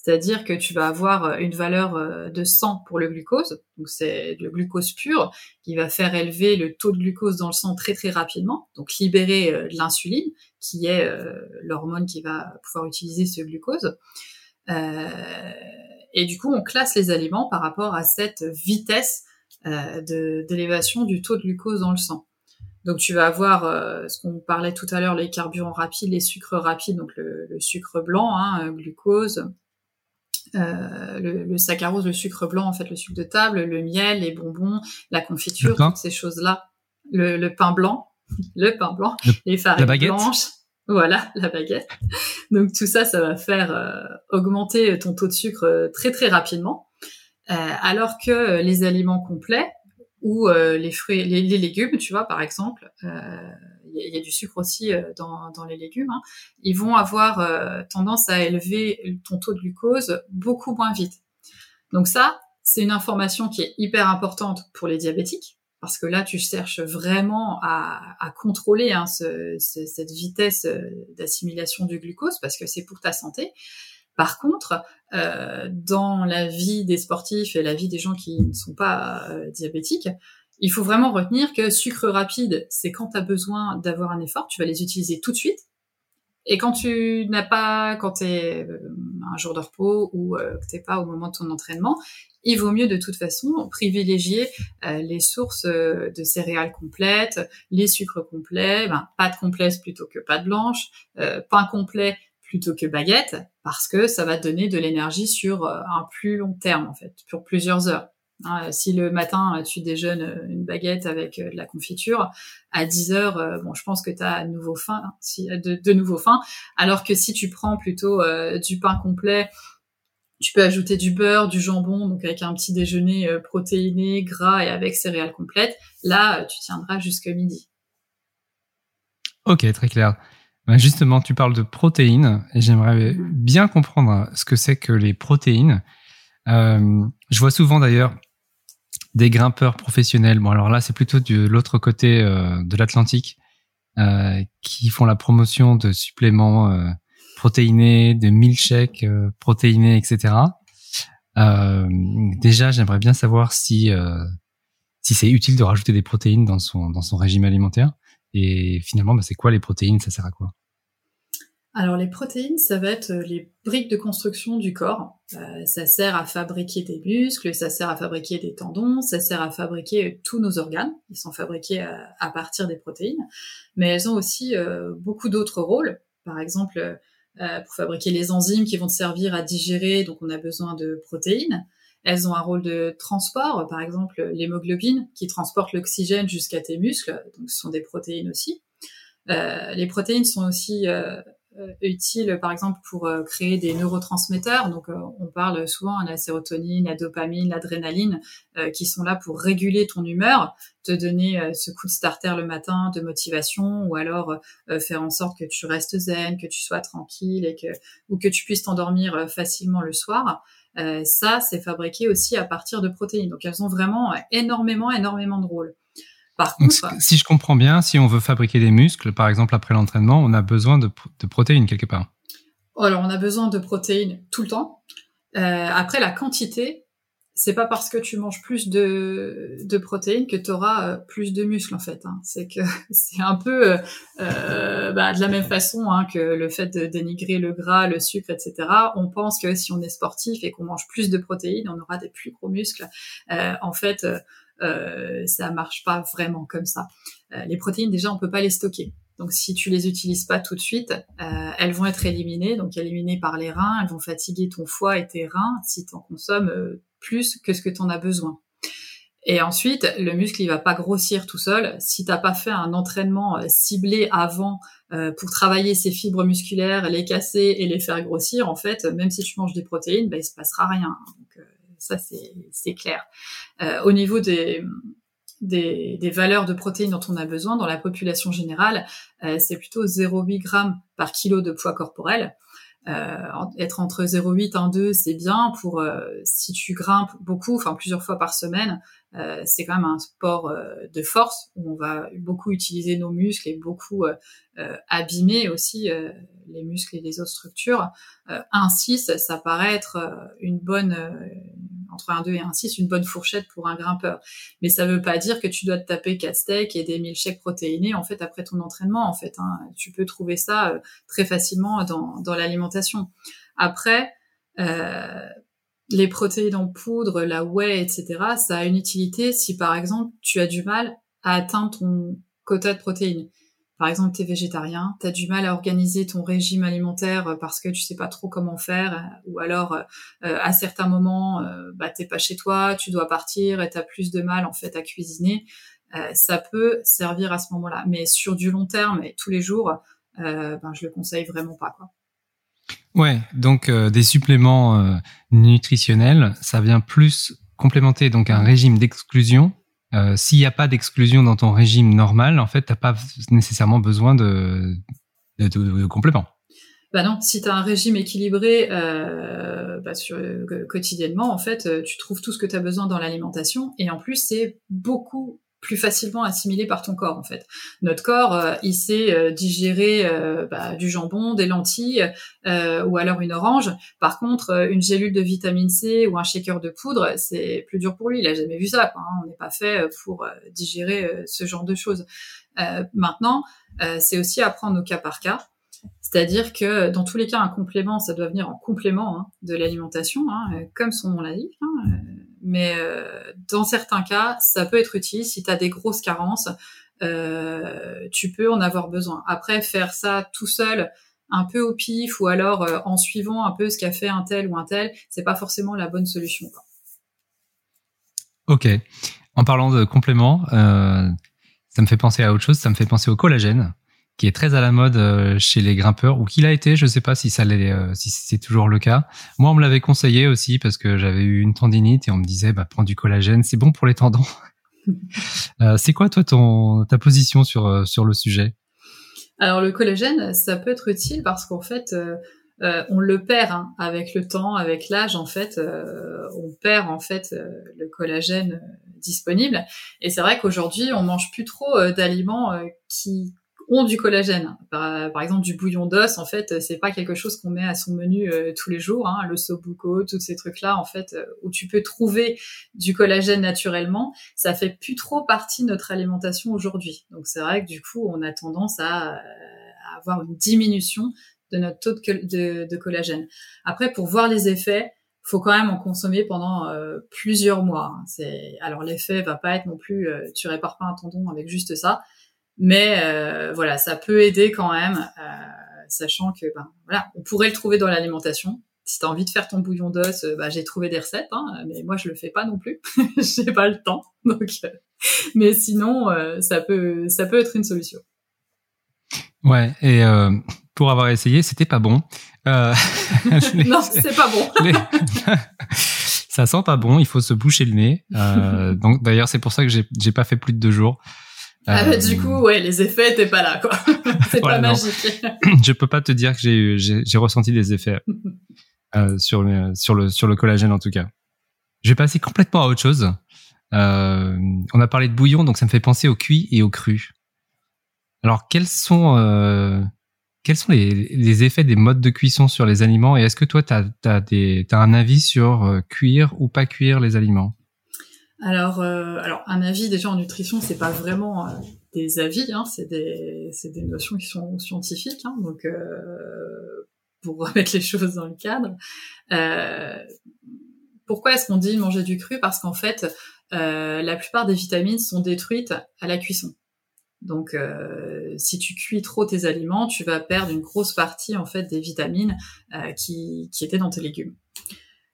C'est-à-dire que tu vas avoir euh, une valeur euh, de 100 pour le glucose, donc c'est le glucose pur qui va faire élever le taux de glucose dans le sang très très rapidement, donc libérer euh, de l'insuline qui est l'hormone qui va pouvoir utiliser ce glucose. et du coup, on classe les aliments par rapport à cette vitesse d'élévation du taux de glucose dans le sang. Donc tu vas avoir ce qu'on parlait tout à l'heure, les carburants rapides, les sucres rapides, donc le, sucre blanc, hein, glucose, euh, le, le, saccharose, le sucre blanc, en fait, le sucre de table, le miel, les bonbons, la confiture, toutes ces choses-là. Le, le, pain blanc, le pain blanc, les farines blanches. Voilà, la baguette. Donc tout ça, ça va faire euh, augmenter ton taux de sucre euh, très très rapidement. alors que les aliments complets ou les fruits, les, les, légumes, tu vois, par exemple, il y, a du sucre aussi euh, dans, les légumes, hein, ils vont avoir euh, tendance à élever ton taux de glucose beaucoup moins vite. Donc ça, c'est une information qui est hyper importante pour les diabétiques, parce que là, tu cherches vraiment à, contrôler hein, ce, cette vitesse euh, d'assimilation du glucose, parce que c'est pour ta santé. Par contre, dans la vie des sportifs et la vie des gens qui ne sont pas diabétiques, il faut vraiment retenir que sucre rapide, c'est quand tu as besoin d'avoir un effort, tu vas les utiliser tout de suite. Et quand tu n'as pas, quand tu es euh, un jour de repos ou euh, que t'es pas au moment de ton entraînement, il vaut mieux de toute façon privilégier euh, les sources de céréales complètes, les sucres complets, ben, pâte complète plutôt que pâte blanche, pain complet plutôt que baguette, parce que ça va donner de l'énergie sur un plus long terme en fait, pour plusieurs heures. Hein, si le matin tu déjeunes euh, une baguette avec euh, de la confiture, à 10 heures, euh, bon, je pense que tu as à nouveau faim, hein, si, de, de, nouveau faim. Alors que si tu prends plutôt du pain complet, tu peux ajouter du beurre, du jambon, donc avec un petit déjeuner protéiné, gras et avec céréales complètes. Là, tu tiendras jusqu'à midi. Ok, très clair. Ben, justement, tu parles de protéines et j'aimerais mm-hmm. bien comprendre ce que c'est que les protéines. Euh, je vois souvent d'ailleurs des grimpeurs professionnels. Bon, alors là, c'est plutôt de l'autre côté euh, de l'Atlantique euh, qui font la promotion de suppléments euh, protéinés, de milkshakes euh, protéinés, etc. Euh, déjà, j'aimerais bien savoir si si c'est utile de rajouter des protéines dans son dans son régime alimentaire. Et finalement, bah, c'est quoi les protéines? Ça sert à quoi? Alors les protéines, ça va être euh, les briques de construction du corps. Euh, ça sert à fabriquer des muscles, ça sert à fabriquer des tendons, ça sert à fabriquer euh, tous nos organes. Ils sont fabriqués à, partir des protéines, mais elles ont aussi beaucoup d'autres rôles. Par exemple, pour fabriquer les enzymes qui vont servir à digérer, donc on a besoin de protéines. elles ont un rôle de transport, par exemple l'hémoglobine qui transporte l'oxygène jusqu'à tes muscles, donc ce sont des protéines aussi. Les protéines sont aussi utile, par exemple, pour euh, créer des neurotransmetteurs. Donc, euh, on parle souvent de la sérotonine, la dopamine, l'adrénaline, qui sont là pour réguler ton humeur, te donner ce coup de starter le matin de motivation, ou alors faire en sorte que tu restes zen, que tu sois tranquille et que ou que tu puisses t'endormir facilement le soir. ça, c'est fabriqué aussi à partir de protéines. Donc, elles ont vraiment énormément, énormément de rôles si je comprends bien, si on veut fabriquer des muscles, par exemple après l'entraînement, on a besoin de, protéines quelque part. Alors, on a besoin de protéines tout le temps. Euh, après, la quantité, c'est pas parce que tu manges plus de, protéines que tu auras euh, plus de muscles en fait. Hein. C'est que c'est un peu euh, bah, de la même façon hein, que le fait de dénigrer le gras, le sucre, etc. On pense que si on est sportif et qu'on mange plus de protéines, on aura des plus gros muscles. en fait, euh, ça marche pas vraiment comme ça. Euh, les protéines, déjà, on peut pas les stocker. Donc, si tu les utilises pas tout de suite, euh, elles vont être éliminées, donc éliminées par les reins. Elles vont fatiguer ton foie et tes reins si tu en consommes euh, plus que ce que tu en as besoin. Et ensuite, le muscle, il va pas grossir tout seul. Si t'as pas fait un entraînement euh, ciblé avant pour travailler ces fibres musculaires, les casser et les faire grossir, en fait, même si tu manges des protéines, ben, il se passera rien. Ça c'est clair. Euh, au niveau des, des, des, valeurs de protéines dont on a besoin dans la population générale, euh, c'est plutôt 0,8 g par kilo de poids corporel. Euh, être entre 0,8 et 1,2 c'est bien pour euh, si tu grimpes beaucoup, enfin plusieurs fois par semaine, euh, c'est quand même un sport euh, de force où on va beaucoup utiliser nos muscles et beaucoup abîmer aussi les muscles et les autres structures. 1,6 ça paraît être une bonne entre 1,2 et 1,6 une bonne fourchette pour un grimpeur. Mais ça veut pas dire que tu dois te taper 4 steaks et des milkshakes protéinés en fait après ton entraînement en fait. Hein. Tu peux trouver ça très facilement dans, dans l'alimentation. Après, euh, les protéines en poudre, la whey, etc., ça a une utilité si par exemple tu as du mal à atteindre ton quota de protéines. Par exemple, tu es végétarien, tu as du mal à organiser ton régime alimentaire parce que tu sais pas trop comment faire, ou alors euh, à certains moments, euh, bah, t'es pas chez toi, tu dois partir et tu as plus de mal en fait à cuisiner. Euh, ça peut servir à ce moment-là, mais sur du long terme et tous les jours, ben, je le conseille vraiment pas. Quoi. Ouais, donc euh, des suppléments euh, nutritionnels, ça vient plus complémenter donc un régime d'exclusion. Euh, S'il n'y a pas d'exclusion dans ton régime normal, en fait, t'as pas nécessairement besoin de, compléments. Bah non, si tu as un régime équilibré euh, bah sur, quotidiennement, en fait, tu trouves tout ce que tu as besoin dans l'alimentation. Et en plus, c'est beaucoup plus facilement assimilé par ton corps en fait. Notre corps, euh, il sait euh, digérer euh, bah, du jambon, des lentilles ou alors une orange. Par contre, une gélule de vitamine C ou un shaker de poudre, c'est plus dur pour lui. Il a jamais vu ça. Quoi, hein. On n'est pas fait pour digérer ce genre de choses. maintenant, c'est aussi à prendre au cas par cas. C'est-à-dire que dans tous les cas, un complément, ça doit venir en complément hein, de l'alimentation, hein, comme son nom l'indique. Hein, mais euh, dans certains cas, ça peut être utile. Si tu as des grosses carences, euh, tu peux en avoir besoin. Après, faire ça tout seul, un peu au pif, ou alors euh, en suivant un peu ce qu'a fait un tel ou un tel, c'est pas forcément la bonne solution. Quoi. Ok. En parlant de compléments, ça me fait penser à autre chose. Ça me fait penser au collagène qui est très à la mode euh, chez les grimpeurs ou qu'il a été, je sais pas si ça l'est, euh, si c'est toujours le cas. Moi, on me l'avait conseillé aussi parce que j'avais eu une tendinite et on me disait, bah, prends du collagène, c'est bon pour les tendons. euh, c'est quoi toi ton ta position sur sur le sujet? Alors le collagène, ça peut être utile parce qu'en fait. Euh, on le perd hein, avec le temps, avec l'âge. En fait, on perd en fait le collagène disponible. Et c'est vrai qu'aujourd'hui, on mange plus trop d'aliments qui ont du collagène. Par, exemple, du bouillon d'os, en fait, c'est pas quelque chose qu'on met à son menu euh, tous les jours. Hein, le sobuco, tous ces trucs-là, en fait, euh, où tu peux trouver du collagène naturellement, ça fait plus trop partie de notre alimentation aujourd'hui. Donc c'est vrai que du coup, on a tendance à, avoir une diminution de notre taux de, collagène. Après, pour voir les effets, faut quand même en consommer pendant euh, plusieurs mois. Hein. Alors l'effet va pas être non plus, tu répares pas un tendon avec juste ça. Mais euh, voilà, ça peut aider quand même, euh, sachant que ben, voilà, on pourrait le trouver dans l'alimentation, Si tu as envie de faire ton bouillon d'os, bah, j'ai trouvé des recettes, hein, mais moi je le fais pas non plus. j'ai pas le temps. Donc, mais sinon, ça peut ça peut être une solution. Ouais, et pour avoir essayé, c'était pas bon. Euh, non, c'est pas bon. ça sent pas bon. Il faut se boucher le nez. Euh, donc d'ailleurs, c'est pour ça que j'ai j'ai pas fait plus de deux jours. Ah bah, du coup, ouais, les effets étaient pas là, quoi. c'est pas magique. Je peux pas te dire que j'ai j'ai ressenti des effets euh, sur le sur le sur le collagène en tout cas. Je vais passer complètement à autre chose. Euh, on a parlé de bouillon, donc ça me fait penser au cuit et au cru. Alors, quels sont euh, quels sont les, effets des modes de cuisson sur les aliments et est-ce que toi, tu as, as, un avis sur euh, cuire ou pas cuire les aliments? Alors, euh, alors, un avis déjà en nutrition, c'est pas vraiment euh, des avis, hein, c'est des, des notions qui sont scientifiques. Hein, donc, pour remettre les choses dans le cadre, pourquoi est-ce qu'on dit manger du cru? Parce qu'en fait, la plupart des vitamines sont détruites à la cuisson. Donc, euh, si tu cuis trop tes aliments, tu vas perdre une grosse partie en fait des vitamines euh, qui, qui, étaient dans tes légumes.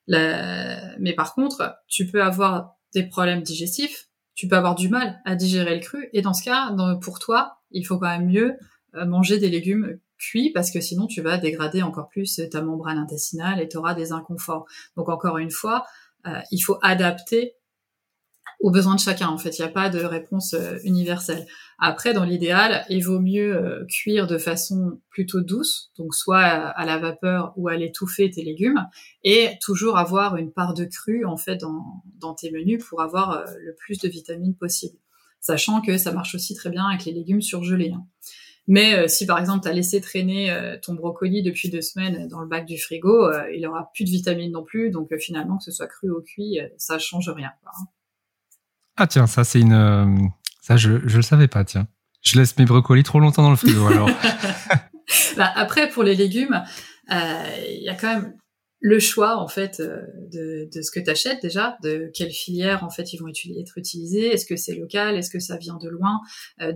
Mais par contre, tu peux avoir des problèmes digestifs, tu peux avoir du mal à digérer le cru, et dans ce cas, pour toi, il faut quand même mieux euh, manger des légumes cuits parce que sinon tu vas dégrader encore plus ta membrane intestinale et tu auras des inconforts. Donc encore une fois, il faut adapter aux besoins de chacun. En fait, il n'y a pas de réponse euh, universelle. Après, dans l'idéal, il vaut mieux euh, cuire de façon plutôt douce, donc soit à la vapeur ou à l'étouffer tes légumes, et toujours avoir une part de cru en fait dans, tes menus pour avoir euh, le plus de vitamines possible. Sachant que ça marche aussi très bien avec les légumes surgelés. Hein. Mais si par exemple tu as laissé traîner ton brocoli depuis deux semaines dans le bac du frigo, il aura plus de vitamines non plus. Donc finalement que ce soit cru ou cuit, ça change rien. Hein. Ah tiens, ça c'est une... Euh, ça je, je le savais pas, tiens. Je laisse mes brocolis trop longtemps dans le frigo alors. bah, après, pour les légumes, euh, il y a quand même le choix en fait euh, de, de ce que tu achètes déjà, de quelle filière en fait ils vont être utilisés, est-ce que c'est local, est-ce que ça vient de loin,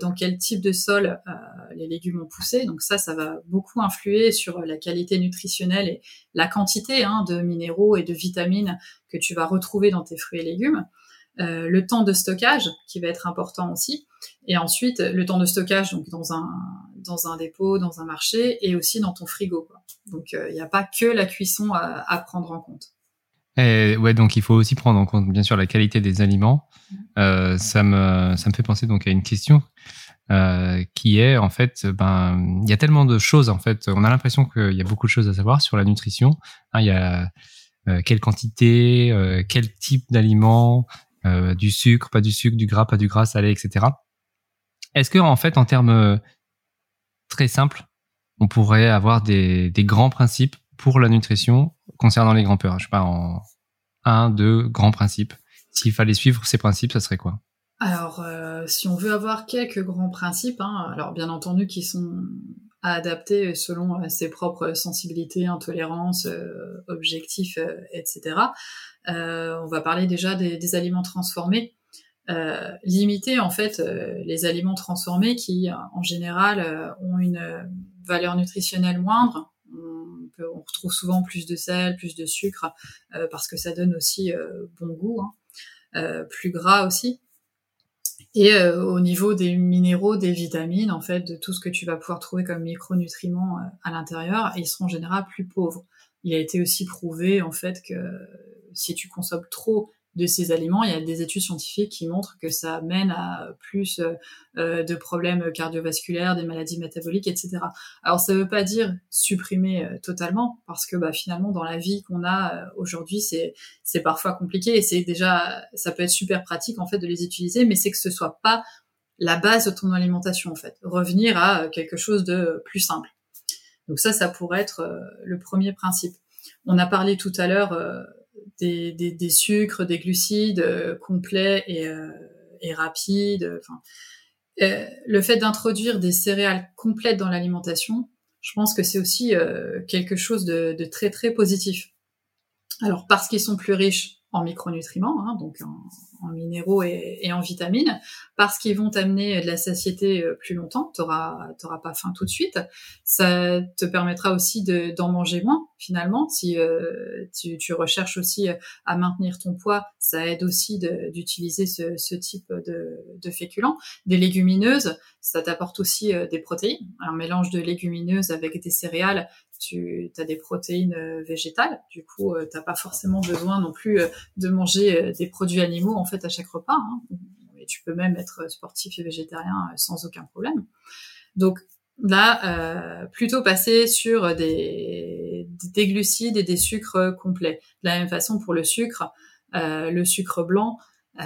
dans quel type de sol les légumes ont poussé? Donc ça, ça va beaucoup influer sur la qualité nutritionnelle et la quantité hein, de minéraux et de vitamines que tu vas retrouver dans tes fruits et légumes. Euh, le temps de stockage qui va être important aussi, et ensuite le temps de stockage donc dans un dans un dépôt, dans un marché, et aussi dans ton frigo. Donc euh, il n'y a pas que la cuisson à, prendre en compte. Et ouais, donc il faut aussi prendre en compte bien sûr la qualité des aliments. Euh, ça me ça me fait penser donc à une question qui est en fait, ben il y a tellement de choses en fait. On a l'impression qu'il y a beaucoup de choses à savoir sur la nutrition. Hein, il y a quelle quantité, quel type d'aliments, euh, du sucre, pas du sucre, du gras, pas du gras, salé, etc. Est-ce que en fait, en termes euh, très simples, on pourrait avoir des, des, grands principes pour la nutrition concernant les grands-peurs Je sais pas, en un, deux grands principes. S'il fallait suivre ces principes, ça serait quoi? Alors, euh, si on veut avoir quelques grands principes, hein, alors bien entendu qui sont à adapter selon ses propres sensibilités, intolérances, objectifs, etc. Euh, on va parler déjà des, aliments transformés. Euh, limiter en fait euh, les aliments transformés qui en général ont une valeur nutritionnelle moindre. On, retrouve souvent plus de sel, plus de sucre parce que ça donne aussi bon goût, hein. plus gras aussi. Et au niveau des minéraux, des vitamines, en fait, de tout ce que tu vas pouvoir trouver comme micronutriments à l'intérieur, ils seront en général plus pauvres. Il a été aussi prouvé en fait que si tu consommes trop de ces aliments, il y a des études scientifiques qui montrent que ça mène à plus euh, de problèmes cardiovasculaires, des maladies métaboliques, etc. Alors ça ne veut pas dire supprimer euh, totalement, parce que bah, finalement dans la vie qu'on a euh, aujourd'hui, c'est parfois compliqué et c'est déjà ça peut être super pratique en fait de les utiliser, mais c'est que ce soit pas la base de ton alimentation en fait. Revenir à quelque chose de plus simple. Donc ça, ça pourrait être le premier principe. On a parlé tout à l'heure des, des, des, sucres, des glucides euh, complets et, euh, et rapides. Enfin, euh, le fait d'introduire des céréales complètes dans l'alimentation, je pense que c'est aussi quelque chose de, de, très très positif. Alors parce qu'ils sont plus riches en micronutriments, hein, donc en, minéraux et, en vitamines, parce qu'ils vont t'amener de la satiété euh, plus longtemps. Tu n'auras pas faim tout de suite. Ça te permettra aussi d'en manger moins finalement. Si euh, tu, recherches aussi à maintenir ton poids, ça aide aussi d'utiliser ce, type de, de féculents. Des légumineuses, ça t'apporte aussi euh, des protéines. Un mélange de légumineuses avec des céréales, tu as des protéines euh, végétales. Du coup, tu n'as pas forcément besoin non plus de manger des produits animaux en fait à chaque repas. Hein. Et tu peux même être sportif et végétarien sans aucun problème. Donc là, euh, plutôt passer sur des, des, glucides et des sucres complets. De la même façon pour le sucre, euh, le sucre blanc, euh,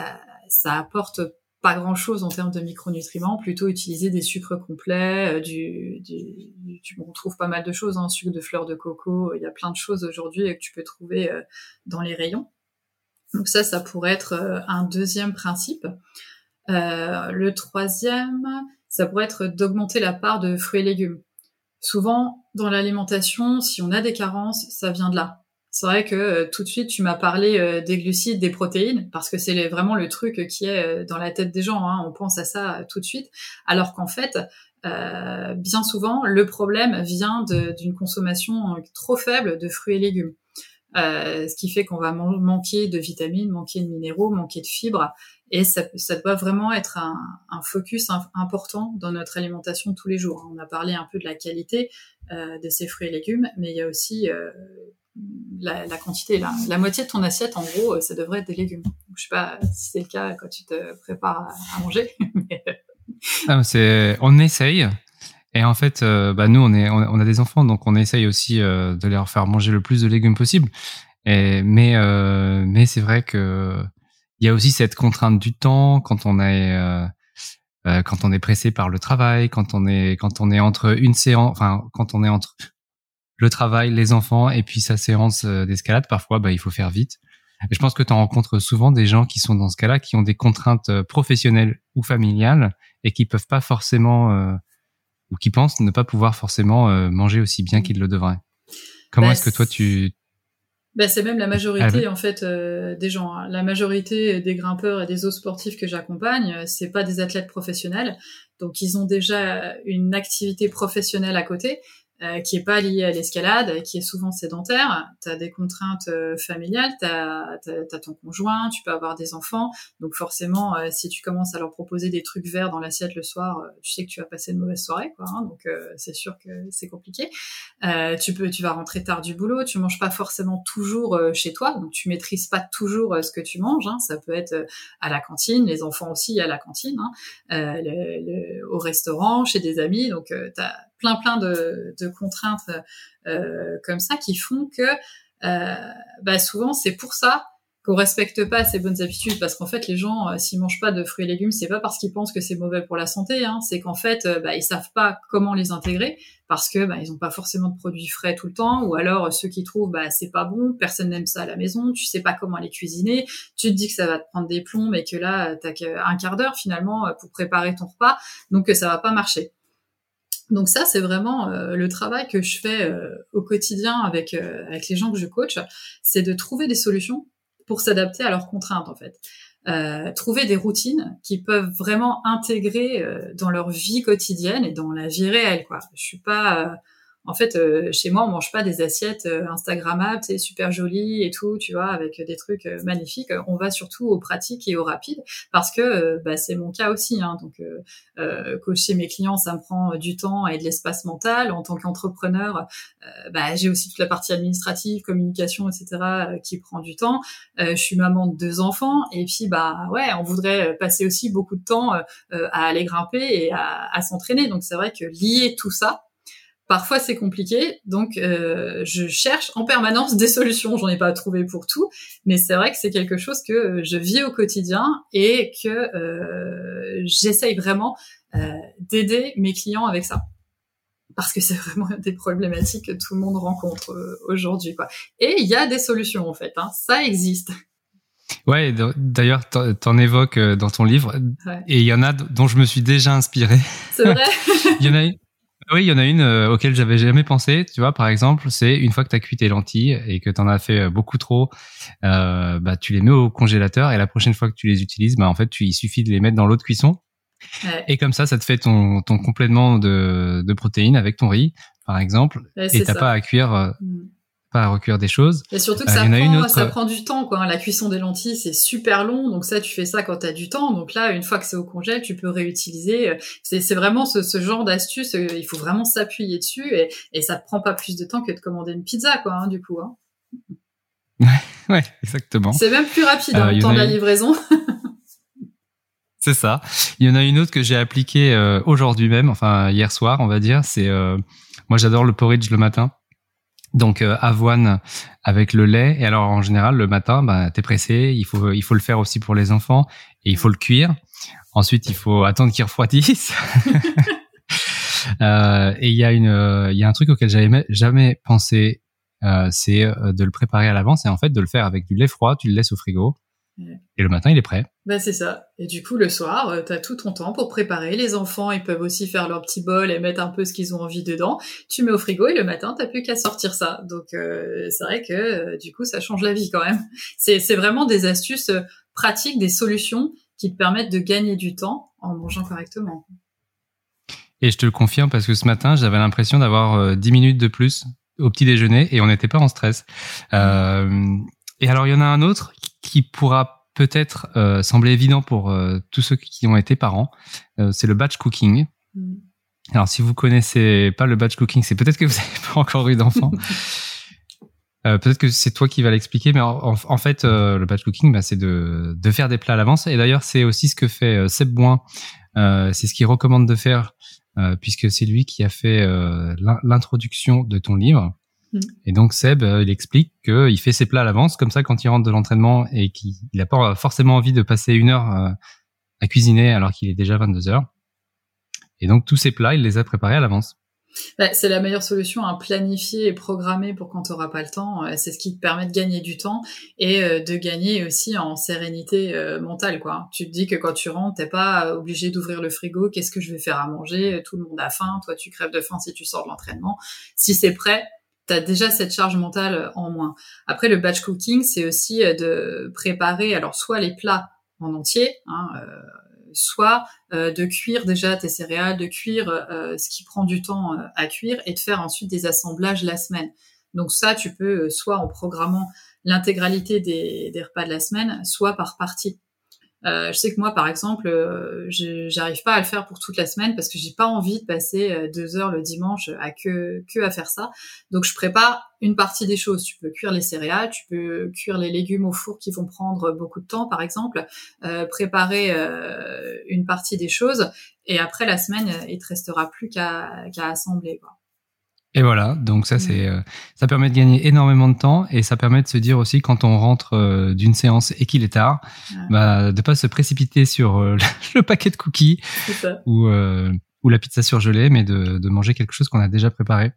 ça apporte pas grand chose en termes de micronutriments, plutôt utiliser des sucres complets, du, du, tu retrouves pas mal de choses, hein, sucre de fleur de coco, il y a plein de choses aujourd'hui que tu peux trouver dans les rayons. Donc ça, ça pourrait être un deuxième principe. le troisième, ça pourrait être d'augmenter la part de fruits et légumes. Souvent, dans l'alimentation, si on a des carences, ça vient de là. C'est vrai que euh, tout de suite, tu m'as parlé euh, des glucides, des protéines, parce que c'est vraiment le truc qui est euh, dans la tête des gens. Hein. On pense à ça tout de suite, alors qu'en fait, bien souvent, le problème vient d'une consommation trop faible de fruits et légumes. ce qui fait qu'on va manquer de vitamines, manquer de minéraux, manquer de fibres, et ça, ça doit vraiment être un, un focus important dans notre alimentation tous les jours. On a parlé un peu de la qualité euh, de ces fruits et légumes, mais il y a aussi euh, la, quantité. La, la moitié de ton assiette, en gros, euh, ça devrait être des légumes. Je sais pas si c'est le cas quand tu te prépares à, manger. Ah, c'est, on essaye. Et en fait, euh, bah nous, on, est, on a des enfants, donc on essaye aussi euh, de leur faire manger le plus de légumes possible. Mais euh, mais c'est vrai que il y a aussi cette contrainte du temps quand on est euh, euh, quand on est pressé par le travail, quand on est quand on est entre une séance, enfin quand on est entre le travail, les enfants et puis sa séance euh, d'escalade, parfois bah, il faut faire vite. Et je pense que tu en rencontres souvent des gens qui sont dans ce cas-là, qui ont des contraintes professionnelles ou familiales et qui peuvent pas forcément ou qui pensent ne pas pouvoir forcément manger aussi bien qu'ils le devraient. Comment bah, est-ce que toi tu ben, c'est même la majorité en fait euh, des gens. Hein. La majorité des grimpeurs et des eaux sportifs que j'accompagne, euh, c'est pas des athlètes professionnels, donc ils ont déjà une activité professionnelle à côté. Euh, qui est pas lié à l'escalade, qui est souvent sédentaire. Tu as des contraintes euh, familiales, tu as, ton conjoint, tu peux avoir des enfants. Donc forcément, euh, si tu commences à leur proposer des trucs verts dans l'assiette le soir, tu sais que tu vas passer une mauvaise soirée. Quoi, hein. donc c'est sûr que c'est compliqué. tu peux, tu vas rentrer tard du boulot, tu manges pas forcément toujours chez toi, donc tu maîtrises pas toujours ce que tu manges. Hein. Ça peut être à la cantine, les enfants aussi à la cantine, hein. au restaurant, chez des amis. Donc tu as plein plein de, contraintes euh, comme ça qui font que euh, bah souvent c'est pour ça qu'on respecte pas ces bonnes habitudes. Parce qu'en fait les gens euh, s'ils mangent pas de fruits et légumes c'est pas parce qu'ils pensent que c'est mauvais pour la santé hein, c'est qu'en fait bah, ils savent pas comment les intégrer parce que bah, ils ont pas forcément de produits frais tout le temps. Ou alors ceux qui trouvent bah c'est pas bon personne n'aime ça à la maison tu sais pas comment les cuisiner tu te dis que ça va te prendre des plombs mais que là t'as qu'un quart d'heure finalement pour préparer ton repas. Donc ça va pas marcher donc ça, c'est vraiment euh, le travail que je fais euh, au quotidien avec, euh, avec les gens que je coach, c'est de trouver des solutions pour s'adapter à leurs contraintes en fait. trouver des routines qui peuvent vraiment intégrer dans leur vie quotidienne et dans la vie réelle. Quoi. Je suis pas en fait, euh, chez moi, on mange pas des assiettes euh, Instagrammables, c'est super joli et tout, tu vois, avec des trucs euh, magnifiques. On va surtout aux pratiques et aux rapides parce que bah, c'est mon cas aussi. Hein, donc, coacher mes clients, ça me prend du temps et de l'espace mental. En tant qu'entrepreneur, bah, j'ai aussi toute la partie administrative, communication, etc., qui prend du temps. je suis maman de deux enfants et puis bah ouais, on voudrait passer aussi beaucoup de temps à aller grimper et à, à s'entraîner. Donc c'est vrai que lier tout ça, Parfois c'est compliqué, donc euh, je cherche en permanence des solutions. J'en ai pas trouvé pour tout, mais c'est vrai que c'est quelque chose que je vis au quotidien et que euh, j'essaye vraiment euh, d'aider mes clients avec ça, parce que c'est vraiment des problématiques que tout le monde rencontre euh, aujourd'hui, quoi. Et il y a des solutions en fait, hein, ça existe. Ouais, d'ailleurs, t'en évoques euh, dans ton livre, et il y en a dont je me suis déjà inspiré. C'est vrai. il y en a Oui, il y en a une euh, auquel j'avais jamais pensé. Tu vois, par exemple, c'est une fois que tu as cuit tes lentilles et que tu en as fait euh, beaucoup trop, euh, bah, tu les mets au congélateur et la prochaine fois que tu les utilises, bah, en fait, tu, il suffit de les mettre dans l'eau de cuisson. Et comme ça, ça te fait ton, ton complément de, de protéines avec ton riz, par exemple. et t'as pas à cuire. Euh, mm pas à recuire des choses. Et surtout que euh, ça, prend, ça prend du temps, quoi. La cuisson des lentilles, c'est super long. Donc ça, tu fais ça quand tu as du temps. Donc là, une fois que c'est au congèle, tu peux réutiliser. Euh, c'est vraiment ce, ce genre d'astuce. Euh, il faut vraiment s'appuyer dessus et, et ça prend pas plus de temps que de commander une pizza, quoi, hein, du coup. Hein. Ouais, exactement. C'est même plus rapide en hein, temps de la livraison. c'est ça. Il y en a une autre que j'ai appliquée aujourd'hui même, enfin hier soir, on va dire. C'est moi, j'adore le porridge le matin. Donc euh, avoine avec le lait. Et alors en général le matin, bah, t'es pressé. Il faut il faut le faire aussi pour les enfants et il faut le cuire. Ensuite il faut attendre qu'il refroidisse. euh, et il y a une il y a un truc auquel j'avais jamais pensé, euh, c'est euh, de le préparer à l'avance et en fait de le faire avec du lait froid. Tu le laisses au frigo et le matin, il est prêt. Ben c'est ça. Et du coup, le soir, euh, tu as tout ton temps pour préparer. Les enfants, ils peuvent aussi faire leur petit bol et mettre un peu ce qu'ils ont envie dedans. Tu mets au frigo et le matin, t'as plus qu'à sortir ça. Donc, euh, c'est vrai que euh, du coup, ça change la vie quand même. C'est, c'est vraiment des astuces pratiques, des solutions qui te permettent de gagner du temps en mangeant correctement. Et je te le confirme parce que ce matin, j'avais l'impression d'avoir 10 minutes de plus au petit déjeuner et on n'était pas en stress. Euh, et alors, il y en a un autre qui pourra peut-être euh, sembler évident pour euh, tous ceux qui ont été parents, euh, c'est le batch cooking. Mm. Alors, si vous connaissez pas le batch cooking, c'est peut-être que vous n'avez pas encore eu d'enfant. peut-être que c'est toi qui vas l'expliquer, mais en, fait, le batch cooking, bah, c'est de, de faire des plats à l'avance. Et d'ailleurs, c'est aussi ce que fait Seb Boin. c'est ce qu'il recommande de faire, puisque c'est lui qui a fait l'introduction de ton livre. Et donc Seb, euh, il explique qu'il fait ses plats à l'avance, comme ça quand il rentre de l'entraînement et qu'il n'a pas forcément envie de passer une heure euh, à cuisiner alors qu'il est déjà 22 heures. Et donc tous ses plats, il les a préparés à l'avance. Bah, c'est la meilleure solution à planifier et programmer pour quand tu n'auras pas le temps. Euh, c'est ce qui te permet de gagner du temps et de gagner aussi en sérénité mentale. Quoi. Tu te dis que quand tu rentres, t'es pas obligé d'ouvrir le frigo. Qu'est-ce que je vais faire à manger Tout le monde a faim. Toi, tu crèves de faim si tu sors de l'entraînement. Si c'est prêt, tu as déjà cette charge mentale en moins. Après, le batch cooking, c'est aussi euh, de préparer alors soit les plats en entier, hein, euh, soit euh, de cuire déjà tes céréales, de cuire ce qui prend du temps à cuire et de faire ensuite des assemblages la semaine. Donc ça, tu peux soit en programmant l'intégralité des, des, repas de la semaine, soit par partie. Euh, je sais que moi, par exemple, euh, j'arrive pas à le faire pour toute la semaine parce que j'ai pas envie de passer euh, deux heures le dimanche à que à faire ça. Donc, je prépare une partie des choses. Tu peux cuire les céréales, tu peux cuire les légumes au four qui vont prendre beaucoup de temps, par exemple, euh, préparer euh, une partie des choses, et après la semaine, il te restera plus qu'à assembler. Et voilà, donc ça c'est euh, ça permet de gagner énormément de temps et ça permet de se dire aussi quand on rentre euh, d'une séance et qu'il est tard, bah de pas se précipiter sur euh, le paquet de cookies ou ou la pizza surgelée, mais de, de manger quelque chose qu'on a déjà préparé.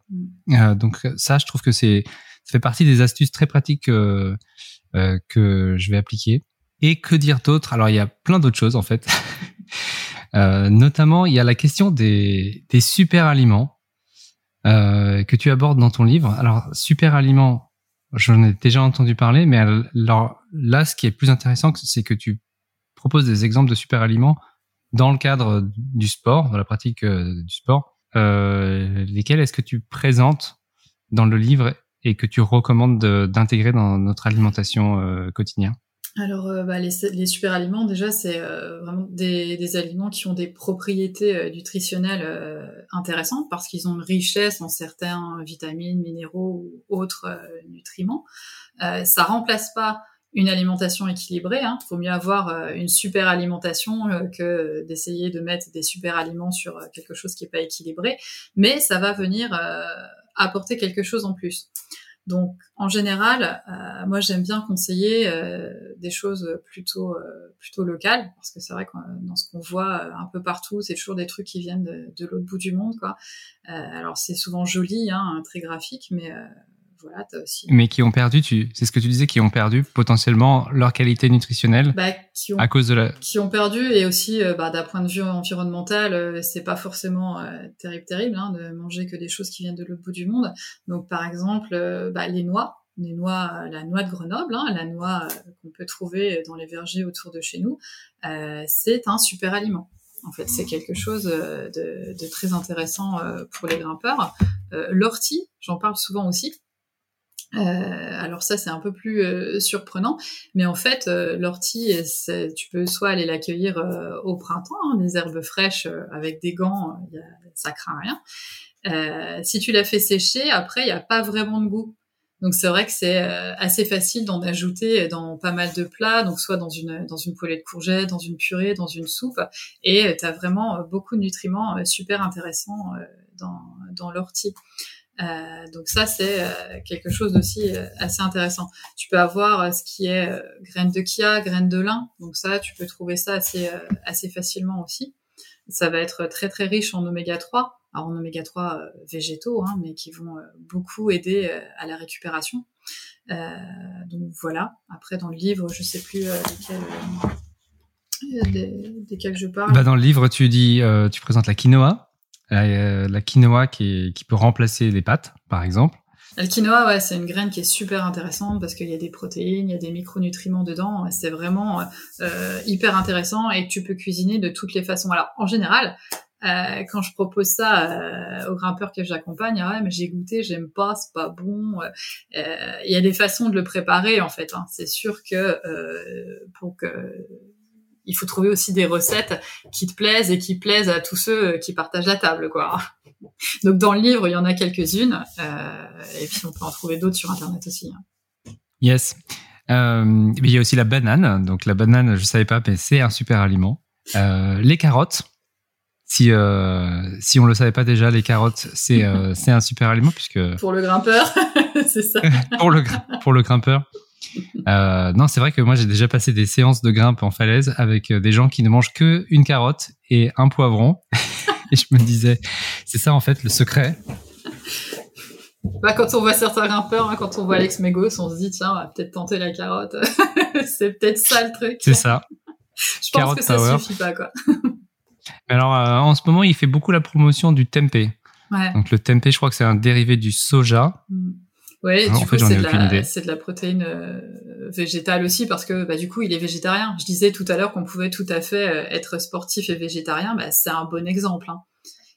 Mm. donc ça, je trouve que c'est ça fait partie des astuces très pratiques que je vais appliquer. Et que dire d'autre? Alors il y a plein d'autres choses en fait. notamment, il y a la question des, des super aliments. Euh, que tu abordes dans ton livre. Alors, super aliment, j'en ai déjà entendu parler, mais alors là, ce qui est plus intéressant, c'est que tu proposes des exemples de super aliments dans le cadre du sport, dans la pratique euh, du sport. Euh, lesquels est-ce que tu présentes dans le livre et que tu recommandes d'intégrer dans notre alimentation euh, quotidienne? Alors, euh, bah, les, les, super aliments, déjà, c'est euh, vraiment des, aliments qui ont des propriétés euh, nutritionnelles intéressantes parce qu'ils ont une richesse en certains vitamines, minéraux ou autres nutriments. ça remplace pas une alimentation équilibrée. Il hein. faut mieux avoir une super alimentation que d'essayer de mettre des super aliments sur quelque chose qui n'est pas équilibré. Mais ça va venir apporter quelque chose en plus. Donc, en général, euh, moi, j'aime bien conseiller euh, des choses plutôt euh, plutôt locales, parce que c'est vrai que dans ce qu'on voit un peu partout, c'est toujours des trucs qui viennent de, l'autre bout du monde, quoi. alors, c'est souvent joli, hein, très graphique, mais voilà, aussi. Mais qui ont perdu, tu, c'est ce que tu disais, qui ont perdu potentiellement leur qualité nutritionnelle bah, qui ont, à cause de la. Qui ont perdu et aussi, euh, bah, d'un point de vue environnemental, euh, c'est pas forcément euh, terrible, terrible, hein, de manger que des choses qui viennent de l'autre bout du monde. Donc, par exemple, bah, les noix. Les noix, la noix de Grenoble, hein, la noix qu'on peut trouver dans les vergers autour de chez nous, c'est un super aliment. En fait, c'est quelque chose de, de, très intéressant pour les grimpeurs. L'ortie, j'en parle souvent aussi. Euh, alors ça c'est un peu plus euh, surprenant, mais en fait euh, l'ortie, tu peux soit aller l'accueillir au printemps, hein, des herbes fraîches avec des gants, y a, ça craint rien. si tu la fais sécher, après il n'y a pas vraiment de goût. Donc c'est vrai que c'est assez facile d'en ajouter dans pas mal de plats, donc soit dans une dans une poêlée de courgettes, dans une purée, dans une soupe, et tu as vraiment beaucoup de nutriments super intéressants dans dans l'ortie. Euh, donc ça, c'est euh, quelque chose aussi euh, assez intéressant. Tu peux avoir ce qui est graines de chia, graines de lin. Donc ça, tu peux trouver ça assez, assez facilement aussi. Ça va être très très riche en oméga 3. Alors en oméga 3 végétaux, hein, mais qui vont beaucoup aider à la récupération. donc voilà. Après, dans le livre, je sais plus lesquels, des, desquels je parle. Bah dans le livre, tu dis, tu présentes la quinoa. Euh, la quinoa qui, qui peut remplacer les pâtes, par exemple. Le quinoa, ouais, c'est une graine qui est super intéressante parce qu'il y a des protéines, il y a des micronutriments dedans. C'est vraiment euh, hyper intéressant et tu peux cuisiner de toutes les façons. Alors, en général, euh, quand je propose ça euh, aux grimpeurs que j'accompagne, ah ouais, mais j'ai goûté, j'aime pas, c'est pas bon. Il y a des façons de le préparer en fait. Hein. C'est sûr que pour que il faut trouver aussi des recettes qui te plaisent et qui plaisent à tous ceux qui partagent la table, quoi. Donc dans le livre, il y en a quelques-unes, euh, et puis on peut en trouver d'autres sur Internet aussi. Hein. Yes. Euh, il y a aussi la banane. Donc la banane, je savais pas, mais c'est un super aliment. Euh, les carottes. Si si on le savait pas déjà, les carottes, c'est c'est un super aliment puisque pour le grimpeur, c'est ça. pour le pour le grimpeur. Euh, non, c'est vrai que moi j'ai déjà passé des séances de grimpe en falaise avec euh, des gens qui ne mangent que une carotte et un poivron. et je me disais, c'est ça en fait le secret. Bah, quand on voit certains grimpeurs, hein, quand on voit Alex Megos, on se dit tiens, on va peut-être tenter la carotte. c'est peut-être ça le truc. C'est ça. je pense que ça suffit pas quoi. alors euh, en ce moment, il fait beaucoup la promotion du tempeh. Ouais. Donc le tempeh, je crois que c'est un dérivé du soja. Mm. Ouais, du coup, c'est de, la, c'est de la protéine euh, végétale aussi parce que bah, du coup, il est végétarien. Je disais tout à l'heure qu'on pouvait tout à fait euh, être sportif et végétarien. Bah, c'est un bon exemple. Hein.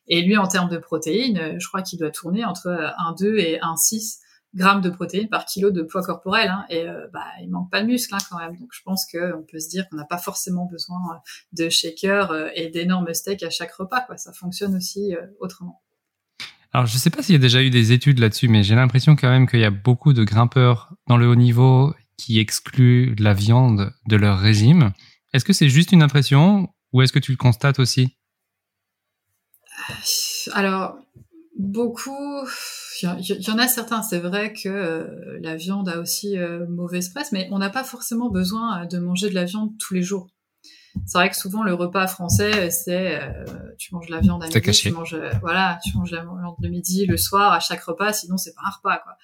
Et lui, en termes de protéines, euh, je crois qu'il doit tourner entre 1,2 et 1,6 grammes de protéines par kilo de poids corporel. Hein. Et bah, il manque pas de muscle hein, quand même. Donc, je pense qu'on peut se dire qu'on n'a pas forcément besoin de shakers et d'énormes steaks à chaque repas. Quoi. Ça fonctionne aussi autrement. Alors, je ne sais pas s'il y a déjà eu des études là-dessus, mais j'ai l'impression quand même qu'il y a beaucoup de grimpeurs dans le haut niveau qui excluent la viande de leur régime. Est-ce que c'est juste une impression ou est-ce que tu le constates aussi? Alors, beaucoup. Il y, en a certains, c'est vrai que euh, la viande a aussi euh, mauvaise presse, mais on n'a pas forcément besoin de manger de la viande tous les jours c'est vrai que souvent le repas français c'est euh, tu manges la viande à midi, tu manges euh, voilà, tu manges la viande le midi, le soir à chaque repas, sinon c'est pas un repas quoi.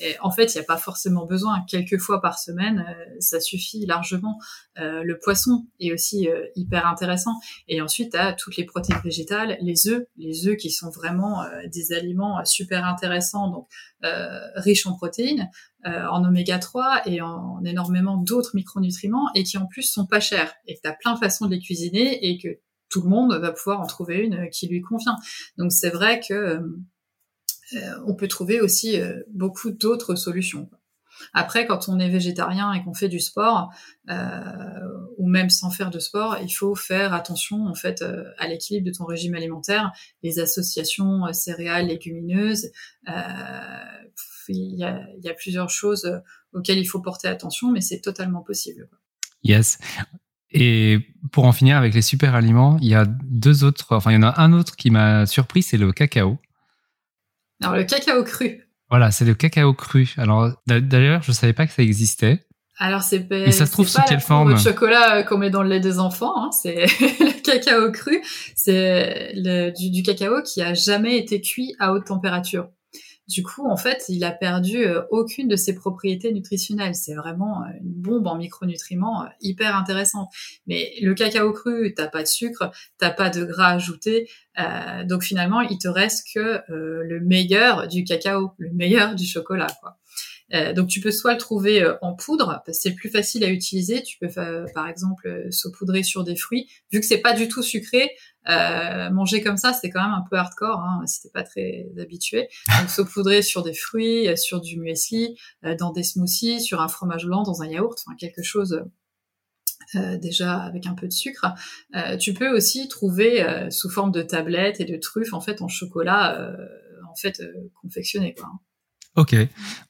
Et en fait, il n'y a pas forcément besoin. Quelques fois par semaine, euh, ça suffit largement. le poisson est aussi hyper intéressant. Et ensuite, tu as toutes les protéines végétales, les œufs, les œufs qui sont vraiment des aliments super intéressants, donc riches en protéines, en oméga 3 et en, énormément d'autres micronutriments et qui en plus sont pas chers et que tu as plein de façons de les cuisiner et que tout le monde va pouvoir en trouver une qui lui convient. Donc c'est vrai que euh, on peut trouver aussi euh, beaucoup d'autres solutions. Après, quand on est végétarien et qu'on fait du sport, euh, ou même sans faire de sport, il faut faire attention en fait à l'équilibre de ton régime alimentaire, les associations céréales, légumineuses. Il y, a, il y, a, plusieurs choses auxquelles il faut porter attention, mais c'est totalement possible. Yes. Et pour en finir avec les super aliments, il y a deux autres, enfin il y en a un autre qui m'a surpris, c'est le cacao. Alors, le cacao cru. Voilà, c'est le cacao cru. Alors, d'ailleurs, je savais pas que ça existait. Alors, c'est Mais ça se trouve sous quelle forme? Le chocolat euh, qu'on met dans le lait des enfants, hein, c'est le cacao cru. C'est du, du, cacao qui a jamais été cuit à haute température. Du coup, en fait, il a perdu euh, aucune de ses propriétés nutritionnelles. C'est vraiment euh, une bombe en micronutriments hyper intéressante. Mais le cacao cru, t'as pas de sucre, t'as pas de gras ajouté, donc finalement, il te reste que le meilleur du cacao, le meilleur du chocolat, quoi. Euh, donc tu peux soit le trouver euh, en poudre, parce que c'est plus facile à utiliser. Tu peux par exemple euh, saupoudrer sur des fruits. Vu que c'est pas du tout sucré, manger comme ça c'est quand même un peu hardcore hein, t'es pas très habitué. Donc saupoudrer sur des fruits, sur du muesli, dans des smoothies, sur un fromage blanc, dans un yaourt, enfin quelque chose. déjà avec un peu de sucre. tu peux aussi trouver sous forme de tablettes et de truffes en fait en chocolat en fait confectionné quoi. Ok,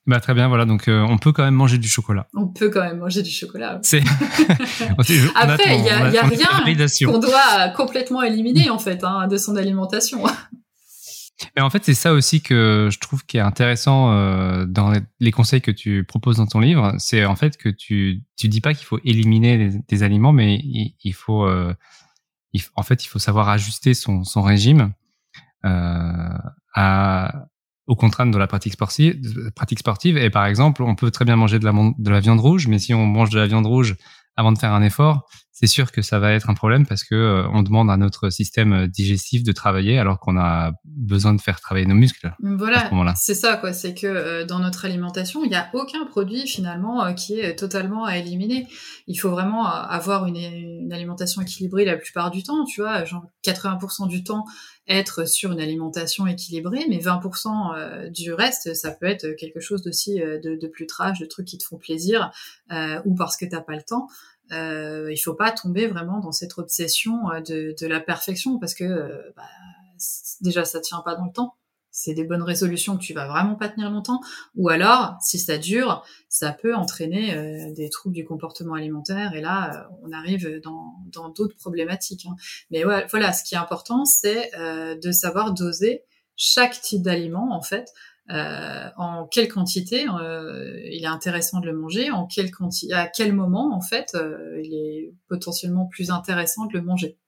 bah très bien, voilà. Donc euh, on peut quand même manger du chocolat. On peut quand même manger du chocolat. C'est. Après, il n'y a, y a rien qu'on doit complètement éliminer en fait hein, de son alimentation. Mais en fait, c'est ça aussi que je trouve qui est intéressant euh, dans les conseils que tu proposes dans ton livre. C'est en fait que tu tu dis pas qu'il faut éliminer des aliments, mais il, faut, euh, en fait il faut savoir ajuster son son régime euh, à aux contraintes de la pratique sportive, pratique sportive. Et par exemple, on peut très bien manger de la, de la viande rouge, mais si on mange de la viande rouge avant de faire un effort, c'est sûr que ça va être un problème parce que euh, on demande à notre système euh, digestif de travailler alors qu'on a besoin de faire travailler nos muscles. Voilà, c'est ça quoi. C'est que euh, dans notre alimentation, il n'y a aucun produit finalement qui est totalement à éliminer. Il faut vraiment avoir une, une, alimentation équilibrée la plupart du temps. Tu vois, genre 80% du temps être sur une alimentation équilibrée, mais 20% du reste, ça peut être quelque chose d'aussi de, de, plus trash, de trucs qui te font plaisir ou parce que t'as pas le temps euh, il faut pas tomber vraiment dans cette obsession euh, de, la perfection parce que euh, bah, déjà ça tient pas dans le temps. C'est des bonnes résolutions que tu vas vraiment pas tenir longtemps, ou alors si ça dure, ça peut entraîner euh, des troubles du comportement alimentaire et là on arrive dans dans d'autres problématiques. Hein. Mais voilà, ce qui est important, c'est de savoir doser chaque type d'aliment en fait euh, en quelle quantité euh, il est intéressant de le manger, en quelle quantité, à quel moment en fait euh, il est potentiellement plus intéressant de le manger.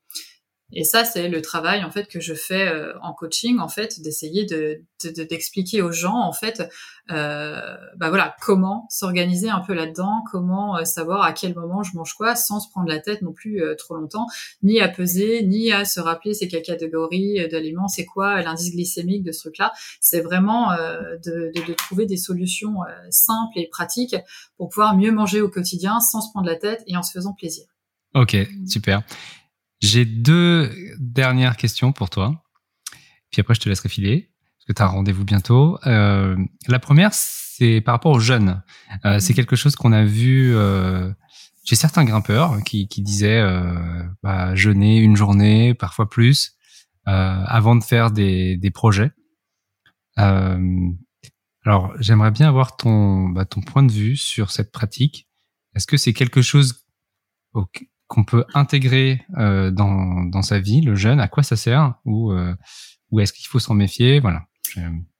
Et ça, c'est le travail en fait que je fais euh, en coaching, en fait, d'essayer de, d'expliquer aux gens en fait, euh, bah voilà, comment s'organiser un peu là-dedans, comment euh, savoir à quel moment je mange quoi, sans se prendre la tête non plus euh, trop longtemps, ni à peser, ni à se rappeler ces catégories d'aliments, c'est quoi l'indice glycémique de ce truc-là. C'est vraiment de, de, trouver des solutions simples et pratiques pour pouvoir mieux manger au quotidien sans se prendre la tête et en se faisant plaisir. Ok, super. J'ai deux dernières questions pour toi. Puis après, je te laisserai filer, parce que tu as un rendez-vous bientôt. Euh, la première, c'est par rapport aux jeunes. Euh, c'est quelque chose qu'on a vu euh, chez certains grimpeurs qui, qui disaient euh, bah, jeûner une journée, parfois plus, euh, avant de faire des, des projets. Euh, alors, j'aimerais bien avoir ton, bah, ton point de vue sur cette pratique. Est-ce que c'est quelque chose qu'on peut intégrer euh, dans, dans sa vie, le jeûne, à quoi ça sert ou, euh, ou est-ce qu'il faut s'en méfier Voilà.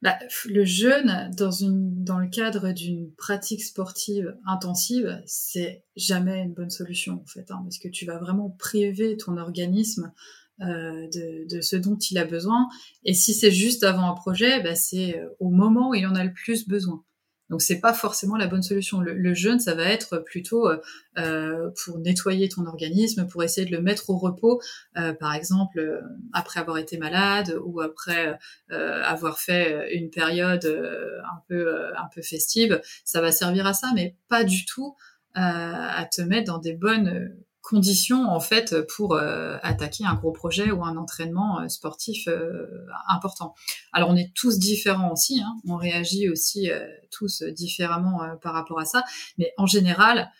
Bah, le jeûne, dans, une, dans le cadre d'une pratique sportive intensive, c'est jamais une bonne solution en fait, hein, parce que tu vas vraiment priver ton organisme euh, de, de, ce dont il a besoin. Et si c'est juste avant un projet, bah, c'est au moment où il en a le plus besoin. Donc c'est pas forcément la bonne solution. Le, jeûne, ça va être plutôt euh, euh, pour nettoyer ton organisme, pour essayer de le mettre au repos, euh, par exemple après avoir été malade ou après avoir fait une période un peu un peu festive. Ça va servir à ça, mais pas du tout à te mettre dans des bonnes conditions en fait pour euh, attaquer un gros projet ou un entraînement euh, sportif euh, important. Alors on est tous différents aussi, hein. on réagit aussi tous différemment par rapport à ça, mais en général,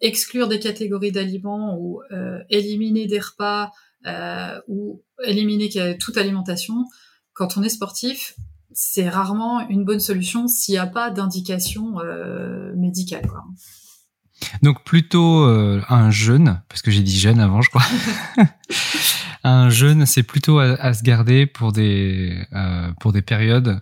exclure des catégories d'aliments ou éliminer des repas ou éliminer toute alimentation, quand on est sportif, c'est rarement une bonne solution s'il n'y a pas d'indication médicale. Donc plutôt euh, un jeûne, parce que j'ai dit jeûne avant, je crois. un jeûne, c'est plutôt à, se garder pour des euh, pour des périodes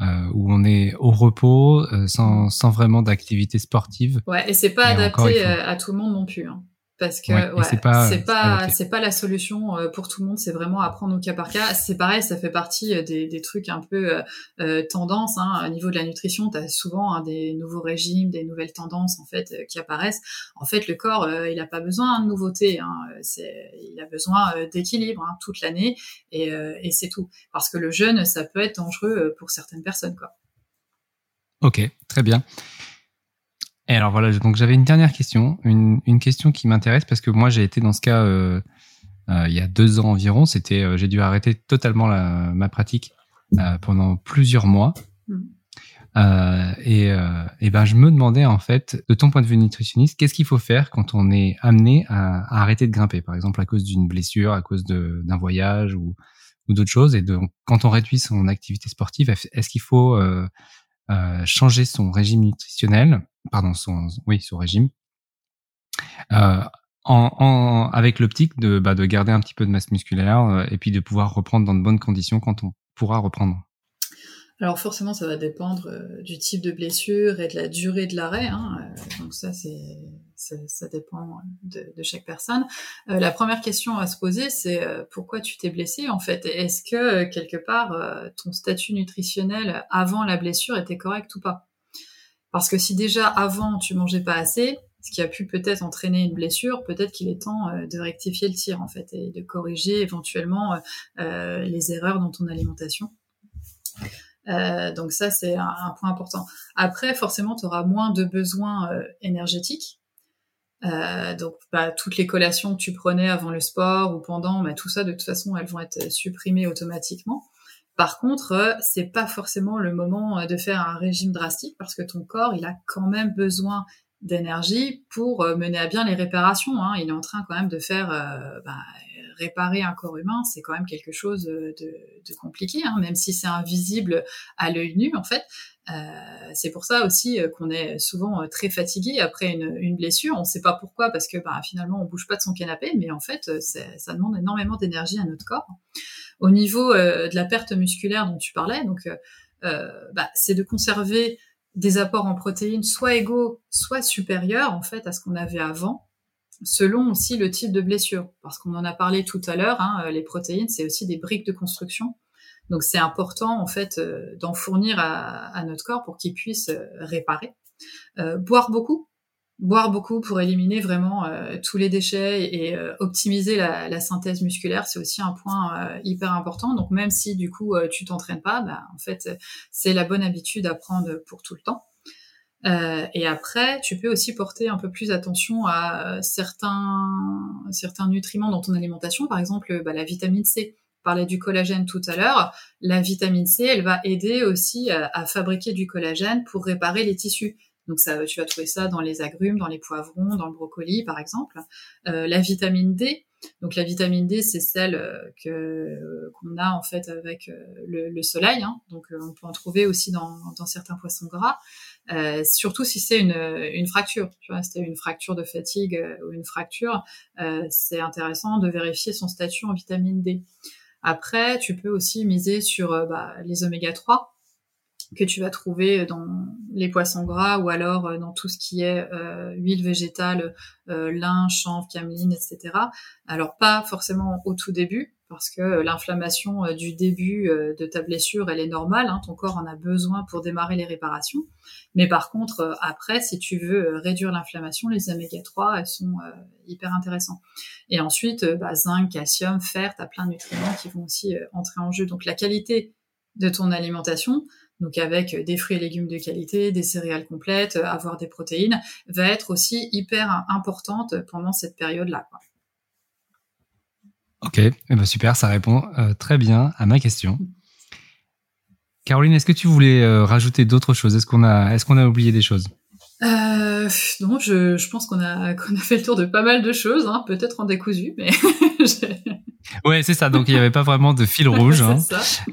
euh, où on est au repos, euh, sans, sans vraiment d'activité sportive. Ouais, et c'est pas adapté à tout le monde non plus. Hein. Parce que ouais, c'est pas c'est pas la solution euh, pour tout le monde c'est vraiment apprendre au cas par cas. C'est pareil ça fait partie euh, des, des trucs un peu euh, tendance hein, au niveau de la nutrition tu as souvent hein, des nouveaux régimes des nouvelles tendances en fait qui apparaissent. En fait le corps il a pas besoin de nouveautés hein, il a besoin d'équilibre toute l'année. Et, et c'est tout. Parce que le jeûne ça peut être dangereux pour certaines personnes quoi. Ok très bien et alors voilà, donc j'avais une dernière question, une, une question qui m'intéresse parce que moi j'ai été dans ce cas euh, euh, il y a deux ans environ. C'était, euh, j'ai dû arrêter totalement la, ma pratique euh, pendant plusieurs mois. Hmm. Euh, et, et ben je me demandais en fait, de ton point de vue nutritionniste, qu'est-ce qu'il faut faire quand on est amené à, à, arrêter de grimper, par exemple à cause d'une blessure, à cause d'un voyage ou, ou d'autres choses. Et donc quand on réduit son activité sportive, est-ce qu'il faut changer son régime nutritionnel pardon, son, oui, son régime, euh, en, en, avec l'optique de, bah, de garder un petit peu de masse musculaire euh, et puis de pouvoir reprendre dans de bonnes conditions quand on pourra reprendre. Alors forcément, ça va dépendre euh, du type de blessure et de la durée de l'arrêt. Hein. Euh, donc ça, c'est ça, dépend de, chaque personne. Euh, la première question à se poser, c'est pourquoi tu t'es blessé en fait? Est-ce que quelque part ton statut nutritionnel avant la blessure était correct ou pas? Parce que si déjà avant tu mangeais pas assez, ce qui a pu peut-être entraîner une blessure, peut-être qu'il est temps euh, de rectifier le tir en fait et de corriger éventuellement euh, euh, les erreurs dans ton alimentation. donc ça c'est un, point important. Après forcément tu auras moins de besoins énergétiques. donc bah, toutes les collations que tu prenais avant le sport ou pendant, bah, tout ça de toute façon elles vont être supprimées automatiquement. Par contre, euh, c'est pas forcément le moment euh, de faire un régime drastique parce que ton corps, il a quand même besoin d'énergie pour euh, mener à bien les réparations. Hein. Il est en train quand même de faire bah, réparer un corps humain, c'est quand même quelque chose de, compliqué, hein, même si c'est invisible à l'œil nu en fait. C'est pour ça aussi qu'on est souvent très fatigué après une, blessure. On ne sait pas pourquoi, parce que bah, finalement on bouge pas de son canapé, mais en fait ça demande énormément d'énergie à notre corps. Au niveau euh, de la perte musculaire dont tu parlais, donc euh, euh, bah, c'est de conserver des apports en protéines soit égaux, soit supérieurs en fait à ce qu'on avait avant, selon aussi le type de blessure. Parce qu'on en a parlé tout à l'heure, hein, les protéines c'est aussi des briques de construction. Donc c'est important en fait d'en fournir à, notre corps pour qu'il puisse réparer. Boire beaucoup, boire beaucoup pour éliminer vraiment euh, tous les déchets et euh, optimiser la, synthèse musculaire, c'est aussi un point euh, hyper important. Donc même si du coup tu t'entraînes pas, bah, en fait c'est la bonne habitude à prendre pour tout le temps. et après, tu peux aussi porter un peu plus attention à certains nutriments dans ton alimentation, par exemple bah, la vitamine C. On parlait du collagène tout à l'heure. La vitamine C, elle va aider aussi à fabriquer du collagène pour réparer les tissus. Donc ça, tu vas trouver ça dans les agrumes, dans les poivrons, dans le brocoli par exemple. Euh, la vitamine D, donc la vitamine D, c'est celle euh, que qu'on a en fait avec euh, le, soleil. Hein. Donc on peut en trouver aussi dans, dans certains poissons gras. surtout si c'est une, une fracture, tu vois, si une fracture de fatigue ou une fracture, c'est intéressant de vérifier son statut en vitamine D. Après, tu peux aussi miser sur bah, les oméga 3 que tu vas trouver dans les poissons gras ou alors euh, dans tout ce qui est euh, huile végétale, euh, lin, chanvre, cameline, etc. Alors pas forcément au tout début parce que l'inflammation du début de ta blessure, elle est normale, hein, ton corps en a besoin pour démarrer les réparations. Mais par contre, après, si tu veux réduire l'inflammation, les oméga 3, elles sont hyper intéressantes. Et ensuite, bah, zinc, calcium, fer, tu as plein de nutriments qui vont aussi entrer en jeu. Donc la qualité de ton alimentation, donc avec des fruits et légumes de qualité, des céréales complètes, avoir des protéines, va être aussi hyper importante pendant cette période-là. Ok, eh ben super, ça répond euh, très bien à ma question. Caroline, est-ce que tu voulais euh, rajouter d'autres choses? Est-ce qu'on a, qu'on a oublié des choses? Euh, Non, je, je pense qu'on a, qu'on a fait le tour de pas mal de choses, hein, peut-être en décousu, mais Ouais, c'est ça. Donc il n'y avait pas vraiment de fil rouge. Hein.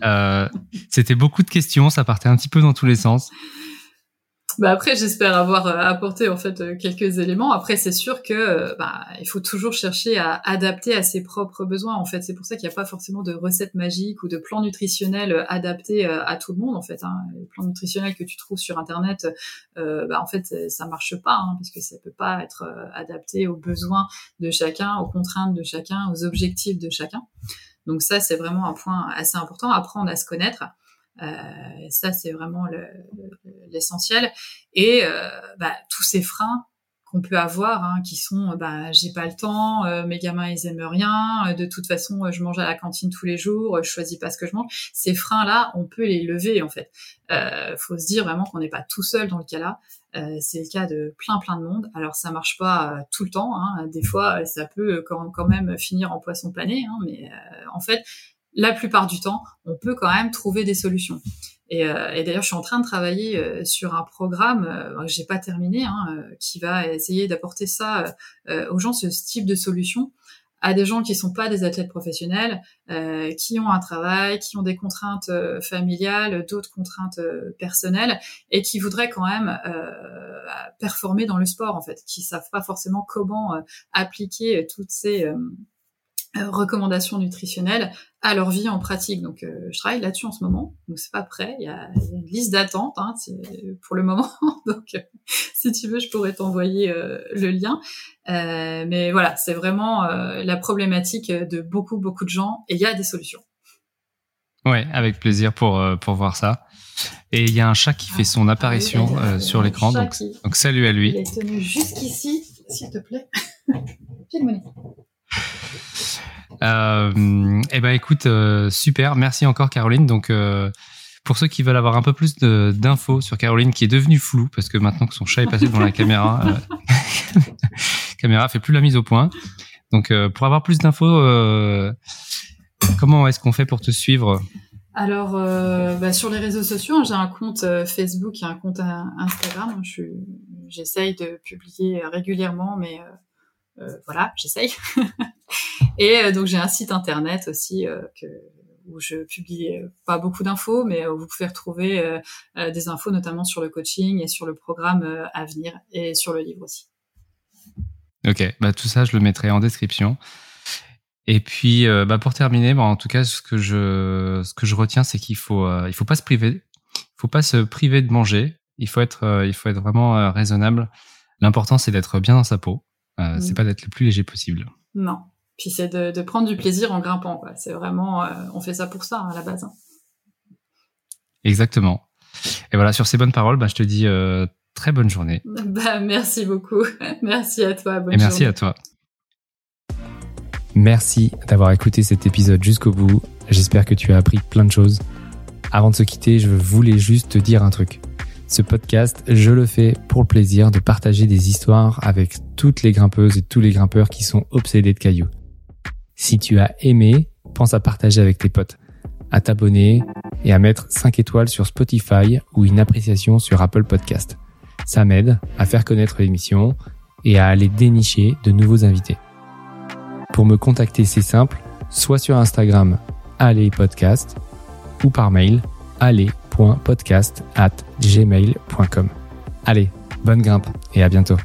Euh, C'était beaucoup de questions, ça partait un petit peu dans tous les sens. Bah après, j'espère avoir euh, apporté en fait euh, quelques éléments. Après, c'est sûr que euh, bah, il faut toujours chercher à adapter à ses propres besoins. En fait, c'est pour ça qu'il n'y a pas forcément de recette magique ou de plan nutritionnel adapté à tout le monde. En fait, hein. les plans que tu trouves sur internet, bah, en fait, ça marche pas hein, parce que ça peut pas être adapté aux besoins de chacun, aux contraintes de chacun, aux objectifs de chacun. Donc ça, c'est vraiment un point assez important. Apprendre à se connaître. Euh, ça, c'est vraiment l'essentiel. Et euh, bah, tous ces freins qu'on peut avoir, hein, qui sont, bah, j'ai pas le temps, euh, mes gamins ils aiment rien, de toute façon je mange à la cantine tous les jours, je choisis pas ce que je mange. Ces freins-là, on peut les lever en fait. Euh, faut se dire vraiment qu'on n'est pas tout seul dans le cas-là. Euh, c'est le cas de plein plein de monde. Alors ça marche pas tout le temps. Hein. Des fois, ça peut quand, même finir en poisson pané. Hein, mais en fait, la plupart du temps, on peut quand même trouver des solutions. Et, euh, et d'ailleurs, je suis en train de travailler euh, sur un programme, euh, j'ai pas terminé, hein, euh, qui va essayer d'apporter ça aux gens, ce type de solution, à des gens qui sont pas des athlètes professionnels, qui ont un travail, qui ont des contraintes familiales, d'autres contraintes personnelles, et qui voudraient quand même performer dans le sport, en fait, qui savent pas forcément comment appliquer toutes ces euh, recommandations nutritionnelles à leur vie en pratique. Donc, euh, je travaille là-dessus en ce moment. Donc, c'est pas prêt. Il y a, une liste d'attente hein, pour le moment. Donc, euh, si tu veux, je pourrais t'envoyer le lien. mais voilà, c'est vraiment la problématique de beaucoup, beaucoup de gens. Et il y a des solutions. Ouais, avec plaisir pour pour voir ça. Et il y a un chat qui fait son ah apparition sur l'écran. Donc, donc, salut à lui. Il est tenu jusqu'ici, s'il te plaît. euh, eh ben écoute, euh, super, merci encore Caroline. Donc euh, pour ceux qui veulent avoir un peu plus d'infos sur Caroline, qui est devenue floue parce que maintenant que son chat est passé devant la caméra, euh, caméra fait plus la mise au point. Donc pour avoir plus d'infos, comment est-ce qu'on fait pour te suivre? Alors, bah, sur les réseaux sociaux, hein, j'ai un compte Facebook et un compte Instagram. J'essaye de publier régulièrement, mais euh, voilà, j'essaye. et euh, donc j'ai un site internet aussi euh, que, où je publie pas beaucoup d'infos, mais où vous pouvez retrouver des infos notamment sur le coaching et sur le programme à venir et sur le livre aussi. Ok, bah tout ça je le mettrai en description. Et puis, bah pour terminer, bah en tout cas, ce que je, ce que je retiens, c'est qu'il faut, il faut pas se priver, il faut pas se priver de manger. Il faut être, il faut être vraiment raisonnable. L'important, c'est d'être bien dans sa peau. Euh, c'est mm. pas d'être le plus léger possible. Non. Puis c'est de, prendre du plaisir en grimpant. Quoi. C'est vraiment, euh, on fait ça pour ça à la base. Hein. Exactement. Et voilà, sur ces bonnes paroles, bah, je te dis euh, très bonne journée. Bah, merci beaucoup. merci à toi. Et merci à toi. Merci d'avoir écouté cet épisode jusqu'au bout. J'espère que tu as appris plein de choses. Avant de se quitter, je voulais juste te dire un truc. Ce podcast, je le fais pour le plaisir de partager des histoires avec toutes les grimpeuses et tous les grimpeurs qui sont obsédés de cailloux. Si tu as aimé, pense à partager avec tes potes, à t'abonner et à mettre 5 étoiles sur Spotify ou une appréciation sur Apple Podcast. Ça m'aide à faire connaître l'émission et à aller dénicher de nouveaux invités. Pour me contacter, c'est simple, soit sur Instagram, allez podcast, ou par mail, allez gmail.com. Allez, bonne grimpe et à bientôt.